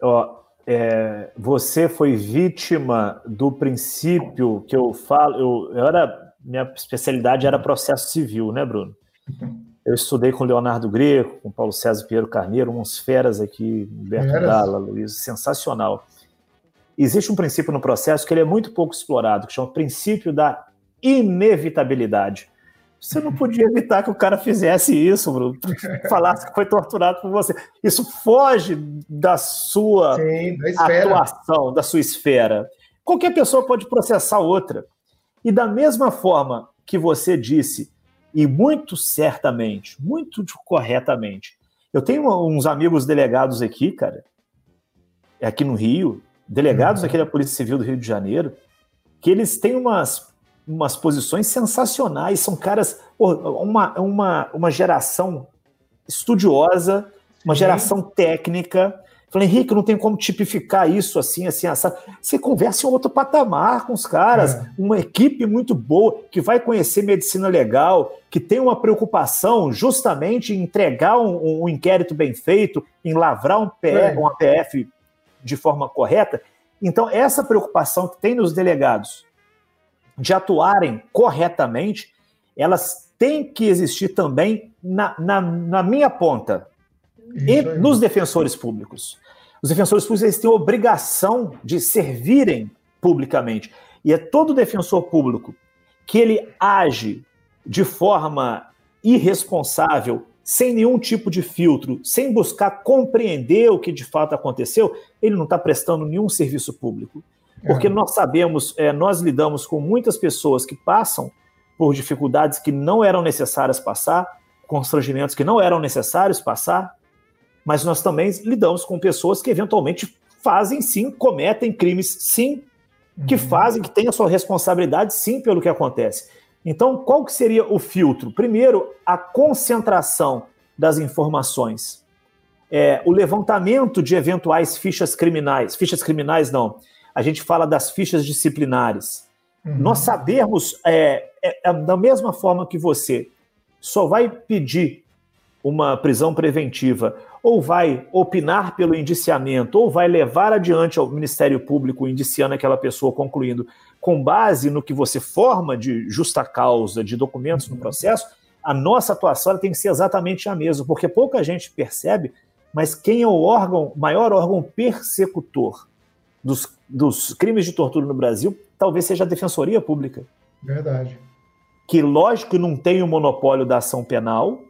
C: Ó, é, você foi vítima do princípio que eu falo, eu, eu era, minha especialidade era processo civil, né, Bruno? <laughs> Eu estudei com Leonardo Greco, com Paulo César Pinheiro Carneiro, uns feras aqui, Humberto Dalla, Luiz, sensacional existe um princípio no processo que ele é muito pouco explorado, que chama princípio da inevitabilidade. Você não podia evitar que o cara fizesse isso, Bruno. <laughs> Falasse que foi torturado por você. Isso foge da sua Sim, da atuação, da sua esfera. Qualquer pessoa pode processar outra. E da mesma forma que você disse, e muito certamente, muito corretamente, eu tenho uns amigos delegados aqui, cara, aqui no Rio, delegados uhum. aqui da Polícia Civil do Rio de Janeiro, que eles têm umas umas posições sensacionais, são caras, uma, uma, uma geração estudiosa, uma geração técnica. Falei, Henrique, não tem como tipificar isso assim, assim, assim. Você conversa em outro patamar com os caras, é. uma equipe muito boa, que vai conhecer medicina legal, que tem uma preocupação justamente em entregar um, um inquérito bem feito, em lavrar um, PF, é. um APF de forma correta. Então, essa preocupação que tem nos delegados de atuarem corretamente, elas têm que existir também na, na, na minha ponta, e nos defensores públicos. Os defensores públicos eles têm obrigação de servirem publicamente. E é todo defensor público que ele age de forma irresponsável, sem nenhum tipo de filtro, sem buscar compreender o que de fato aconteceu, ele não está prestando nenhum serviço público. Porque nós sabemos, é, nós lidamos com muitas pessoas que passam por dificuldades que não eram necessárias passar, constrangimentos que não eram necessários passar, mas nós também lidamos com pessoas que eventualmente fazem sim, cometem crimes sim, que uhum. fazem, que têm a sua responsabilidade sim pelo que acontece. Então, qual que seria o filtro? Primeiro, a concentração das informações. É, o levantamento de eventuais fichas criminais, fichas criminais não, a gente fala das fichas disciplinares. Uhum. Nós sabermos, é, é, é, da mesma forma que você só vai pedir uma prisão preventiva, ou vai opinar pelo indiciamento, ou vai levar adiante ao Ministério Público indiciando aquela pessoa, concluindo, com base no que você forma de justa causa, de documentos no processo, a nossa atuação tem que ser exatamente a mesma, porque pouca gente percebe, mas quem é o órgão, maior órgão persecutor dos, dos crimes de tortura no Brasil talvez seja a Defensoria Pública.
A: Verdade.
C: Que, lógico, não tem o monopólio da ação penal,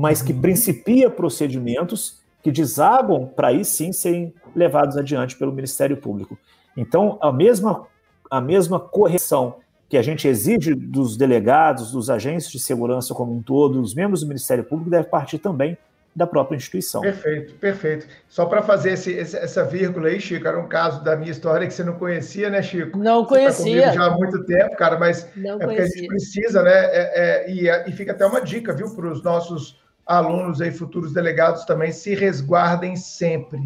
C: mas que uhum. principia procedimentos que desagam para aí sim serem levados adiante pelo Ministério Público. Então, a mesma, a mesma correção que a gente exige dos delegados, dos agentes de segurança como um todo, dos membros do Ministério Público, deve partir também da própria instituição.
A: Perfeito, perfeito. Só para fazer esse, essa vírgula aí, Chico, era um caso da minha história que você não conhecia, né, Chico?
B: Não conhecia.
A: Tá já há muito tempo, cara, mas não é conhecia. porque a gente precisa, né? É, é, e, e fica até uma dica, viu, para os nossos alunos aí, futuros delegados também, se resguardem sempre.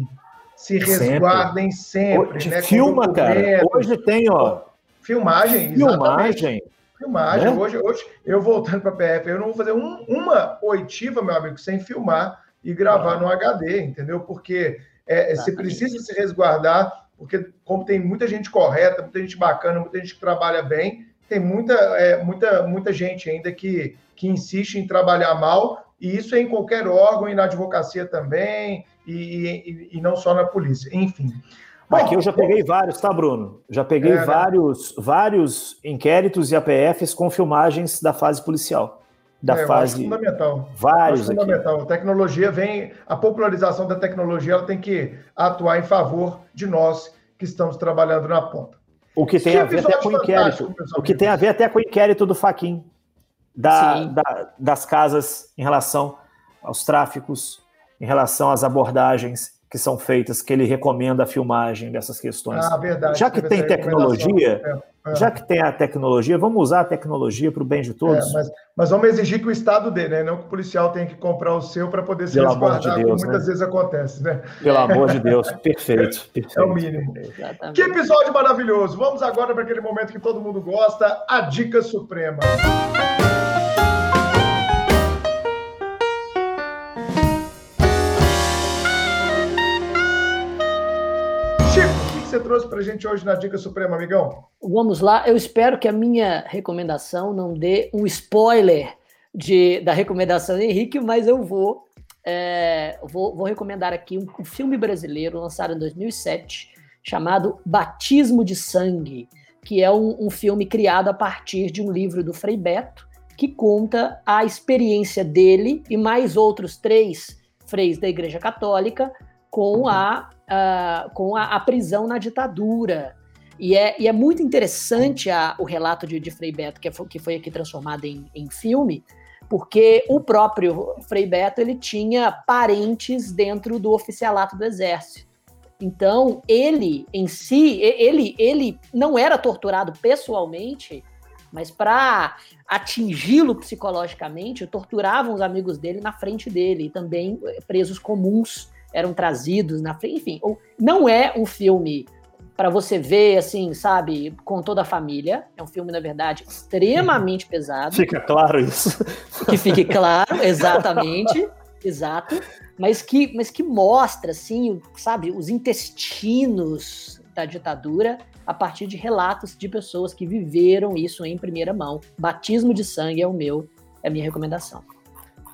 A: Se resguardem sempre. sempre
C: né? Filma, cara. Hoje tem, ó.
A: Filmagem,
C: Filmagem. Exatamente.
A: Filmagem. Né? Hoje, hoje, eu voltando para a PF, eu não vou fazer um, uma oitiva, meu amigo, sem filmar e gravar no HD, entendeu? Porque é, você precisa se resguardar, porque como tem muita gente correta, muita gente bacana, muita gente que trabalha bem, tem muita, é, muita, muita gente ainda que, que insiste em trabalhar mal, e isso é em qualquer órgão, e na advocacia também, e, e, e não só na polícia. Enfim.
C: Aqui eu já peguei vários, tá, Bruno? Já peguei é, né? vários, vários inquéritos e APFs com filmagens da fase policial. Da é, fase.
A: fundamental.
C: Vários.
A: fundamental. A tecnologia vem. A popularização da tecnologia ela tem que atuar em favor de nós que estamos trabalhando na ponta.
C: O que tem que a ver até com o inquérito. O que tem a ver até com o inquérito do Faquin, da, da, das casas em relação aos tráficos, em relação às abordagens que são feitas, que ele recomenda a filmagem dessas questões.
A: Ah, verdade.
C: Já que tem tecnologia, é, é. já que tem a tecnologia, vamos usar a tecnologia para o bem de todos.
A: É, mas, mas, vamos exigir que o Estado dê, né? Não que o policial tenha que comprar o seu para poder se Pelo resguardar, de Deus, como muitas né? vezes acontece, né?
C: Pelo amor de Deus, perfeito, perfeito. <laughs>
A: É o mínimo. Exatamente. Que episódio maravilhoso! Vamos agora para aquele momento que todo mundo gosta, a dica suprema. você trouxe para a gente hoje na Dica Suprema, amigão?
B: Vamos lá. Eu espero que a minha recomendação não dê um spoiler de, da recomendação do Henrique, mas eu vou, é, vou, vou, recomendar aqui um, um filme brasileiro lançado em 2007 chamado Batismo de Sangue. que é um, um filme criado a partir de um livro do Frei Beto, que conta a experiência dele e mais outros três freis da Igreja Católica com a, uh, com a, a, prisão na ditadura. E é, e é muito interessante a, o relato de, de Frei Beto, que, é, que foi aqui transformado em, em filme, porque o próprio Frei Beto ele tinha parentes dentro do oficialato do Exército. Então, ele em si, ele, ele não era torturado pessoalmente, mas para atingi-lo psicologicamente, torturavam os amigos dele na frente dele, e também presos comuns eram trazidos na frente, enfim, não é um filme para você ver, assim, sabe, com toda a família. É um filme, na verdade, extremamente pesado.
C: Fica claro isso.
B: Que fique claro, exatamente, <laughs> exato. Mas que, mas que mostra, assim, sabe, os intestinos da ditadura a partir de relatos de pessoas que viveram isso em primeira mão. Batismo de sangue é o meu, é a minha recomendação.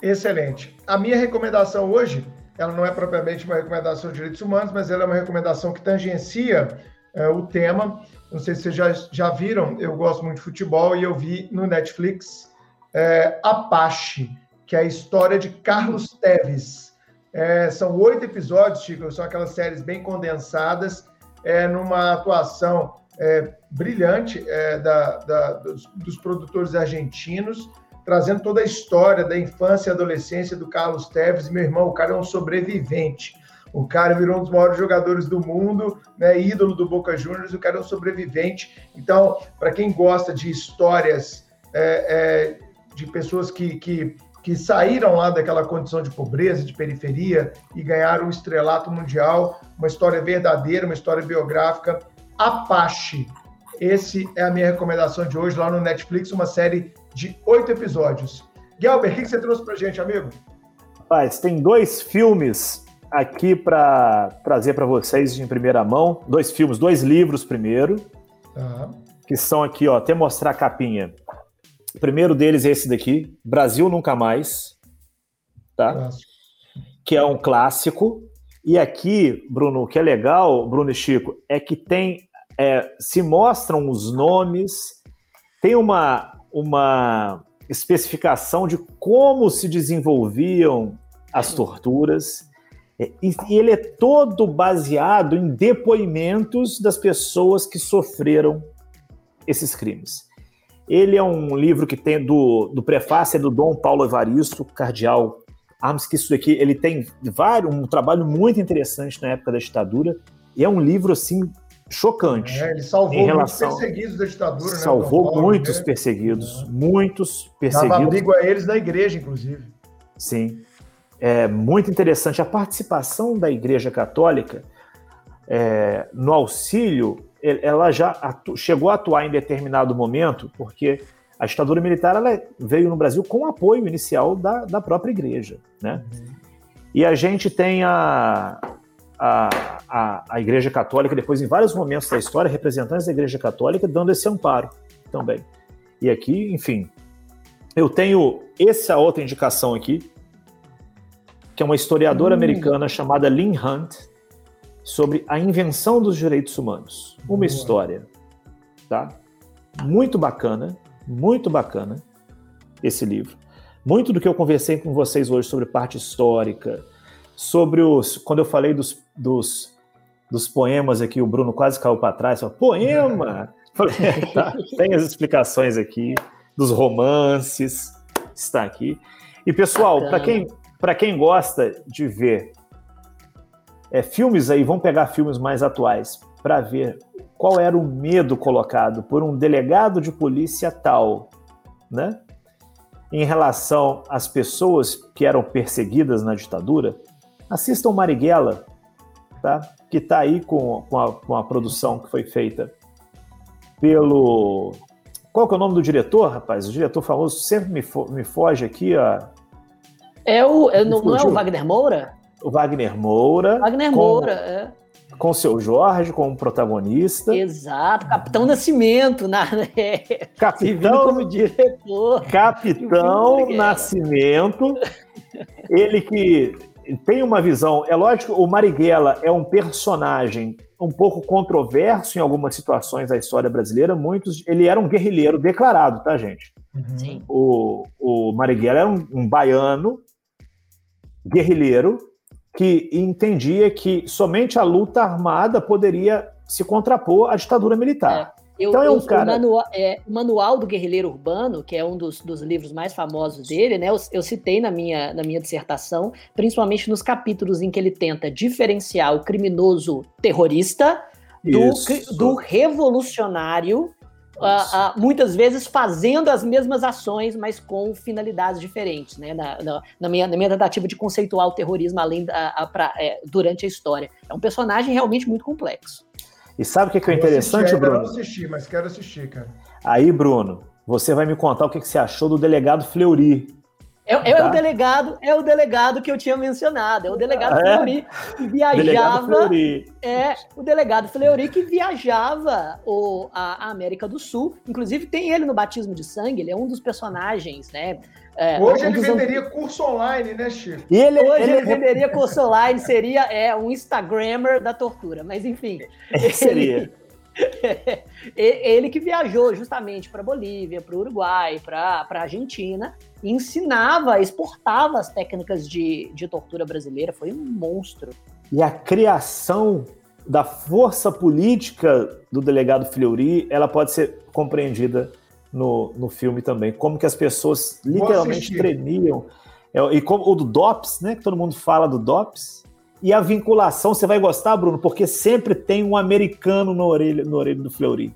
A: Excelente. A minha recomendação hoje, ela não é propriamente uma recomendação de direitos humanos, mas ela é uma recomendação que tangencia é, o tema. Não sei se vocês já, já viram, eu gosto muito de futebol e eu vi no Netflix é, Apache, que é a história de Carlos Teves. É, são oito episódios, Chico, são aquelas séries bem condensadas é, numa atuação é, brilhante é, da, da, dos, dos, produtores argentinos, trazendo toda a história da infância e adolescência do Carlos Teves. Meu irmão, o cara é um sobrevivente. O cara virou um dos maiores jogadores do mundo, né, ídolo do Boca Juniors, o cara é um sobrevivente. Então, para quem gosta de histórias é, é, de pessoas que, que que saíram lá daquela condição de pobreza, de periferia e ganharam um estrelato mundial, uma história verdadeira, uma história biográfica. Apache. Esse é a minha recomendação de hoje lá no Netflix, uma série de oito episódios. Gelber, o que você trouxe pra gente, amigo?
C: Rapaz, tem dois filmes aqui para trazer para vocês em primeira mão. Dois filmes, dois livros primeiro, uhum. que são aqui, ó, até mostrar a capinha. O primeiro deles é esse daqui, Brasil Nunca Mais, tá? Que é um clássico. E aqui, Bruno, o que é legal, Bruno e Chico, é que tem é, se mostram os nomes, tem uma, uma especificação de como se desenvolviam as torturas. É, e, e ele é todo baseado em depoimentos das pessoas que sofreram esses crimes. Ele é um livro que tem do, do prefácio é do Dom Paulo Evaristo, cardeal Arms, que isso daqui ele tem vários, um trabalho muito interessante na época da ditadura, e é um livro assim chocante.
A: É, ele salvou relação... muitos perseguidos da ditadura,
C: né? Salvou Paulo, muitos né? perseguidos, é. muitos perseguidos. Dava
A: abrigo a eles na igreja, inclusive.
C: Sim. É muito interessante a participação da Igreja Católica é, no auxílio ela já atu, chegou a atuar em determinado momento, porque a ditadura militar veio no Brasil com apoio inicial da, da própria igreja. Né? Uhum. E a gente tem a, a, a, a, Igreja Católica, depois, em vários momentos da história, representantes da Igreja Católica dando esse amparo também. E aqui, enfim, eu tenho essa outra indicação aqui, que é uma historiadora hum. americana chamada Lynn Hunt, sobre a invenção dos direitos humanos. Uma Boa. história, tá? Muito bacana, muito bacana esse livro. Muito do que eu conversei com vocês hoje sobre parte histórica, sobre os. Quando eu falei dos, dos, dos poemas aqui, o Bruno quase caiu para trás. Falou, Poema! <laughs> Falei, tá, tem as explicações aqui, dos romances, está aqui. E pessoal, para quem, quem gosta de ver é, filmes aí, vamos pegar filmes mais atuais para ver qual era o medo colocado por um delegado de polícia tal, né? Em relação às pessoas que eram perseguidas na ditadura, assistam Marighella, tá? Que está aí com, com, a, com a produção que foi feita pelo qual que é o nome do diretor, rapaz? O diretor famoso sempre me, fo me foge aqui, ó.
B: É o, é, não, não, é o Wagner Moura?
C: o Wagner Moura.
B: Wagner com, Moura, é.
C: Com o seu Jorge como protagonista.
B: Exato, Capitão Nascimento, na, <laughs>
C: né? Capitão como diretor. Capitão Nascimento. ele que tem uma visão. É lógico, o Marighella é um personagem um pouco controverso em algumas situações da história brasileira. Muitos, ele era um guerrilheiro declarado, tá, gente? Uhum. O, o Marighella era um, um baiano guerrilheiro que entendia que somente a luta armada poderia se contrapor à ditadura militar.
B: É. Eu, então é um eu, cara... o, manual, é, o Manual do Guerrilheiro Urbano, que é um dos, dos livros mais famosos dele, né? Eu, eu, citei na minha, na minha dissertação, principalmente nos capítulos em que ele tenta diferenciar o criminoso terrorista do, do revolucionário Uh, uh, muitas vezes fazendo as mesmas ações, mas com finalidades diferentes, né? Na, na, na, minha, na minha tentativa de conceituar o terrorismo além da, a, pra, é, durante a história. É um personagem realmente muito complexo.
C: E sabe o que, que é interessante, assisti, Bruno? Eu
A: não assisti, mas quero assistir, cara.
C: Aí, Bruno, você vai me contar o que, que você achou do delegado Fleury.
B: É, é tá? o delegado, é o delegado que eu tinha mencionado, é o delegado é? Fleury que viajava. Fleury. É o delegado Fleury que viajava o, a, a, América do Sul. Inclusive tem ele no Batismo de Sangue, ele é um dos personagens, né?
A: É, Hoje ele venderia curso online, né, Chico?
B: E ele, Hoje ele, ele venderia curso online, seria é, um Instagrammer da tortura, mas enfim. <laughs>
C: Ele, seria.
B: ele que viajou justamente para Bolívia, para o Uruguai, para a Argentina, e ensinava, exportava as técnicas de, de tortura brasileira. Foi um monstro.
C: E a criação da força política do delegado Fleury, ela pode ser compreendida no, no filme também. Como que as pessoas literalmente tremiam. É, e como o do DOPS, né? Que todo mundo fala do DOPS e a vinculação, você vai gostar, Bruno, porque sempre tem um americano no orelha, no orelha do Fleury.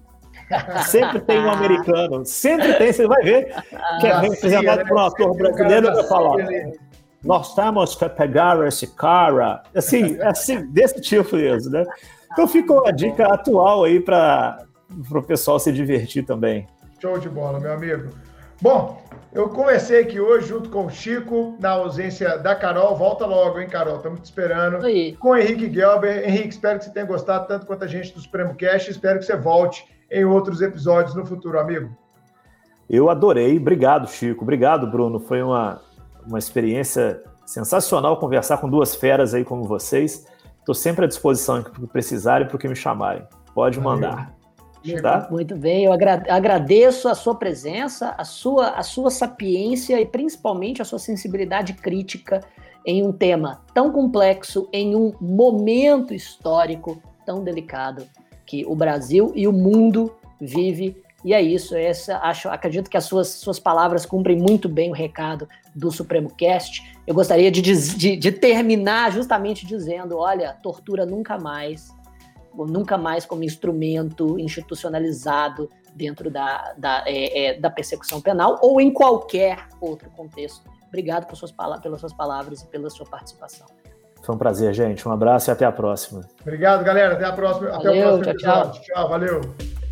C: Sempre tem um americano, sempre tem, você vai ver que é ah, representado né? por um ator brasileiro vai falar. Nós temos que pegar esse cara, assim, assim desse tipo mesmo, né? Então fica uma dica atual aí para o pessoal se divertir também.
A: Show de bola, meu amigo. Bom, eu conversei aqui hoje junto com o Chico, na ausência da Carol. Volta logo, hein, Carol? Estamos te esperando. Oi. Com o Henrique Gelber. Henrique, espero que você tenha gostado tanto quanto a gente do Supremo Cast. Espero que você volte em outros episódios no futuro, amigo.
C: Eu adorei. Obrigado, Chico. Obrigado, Bruno. Foi uma, uma experiência sensacional conversar com duas feras aí como vocês. Estou sempre à disposição para que precisarem, para que me chamarem. Pode mandar.
B: Tá? Muito bem, eu agradeço a sua presença, a sua, a sua sapiência e principalmente a sua sensibilidade crítica em um tema tão complexo, em um momento histórico tão delicado que o Brasil e o mundo vive. E é isso, essa, acho, acredito que as suas, suas palavras cumprem muito bem o recado do Supremo Cast. Eu gostaria de, de, de terminar justamente dizendo: olha, tortura nunca mais nunca mais como instrumento institucionalizado dentro da, da, é, é, da persecução penal ou em qualquer outro contexto. Obrigado por suas, pelas suas palavras e pela sua participação.
C: Foi um prazer, gente. Um abraço e até a próxima.
A: Obrigado, galera. Até a próxima. Valeu, até o próximo
B: tchau,
A: episódio. Tchau. tchau, valeu.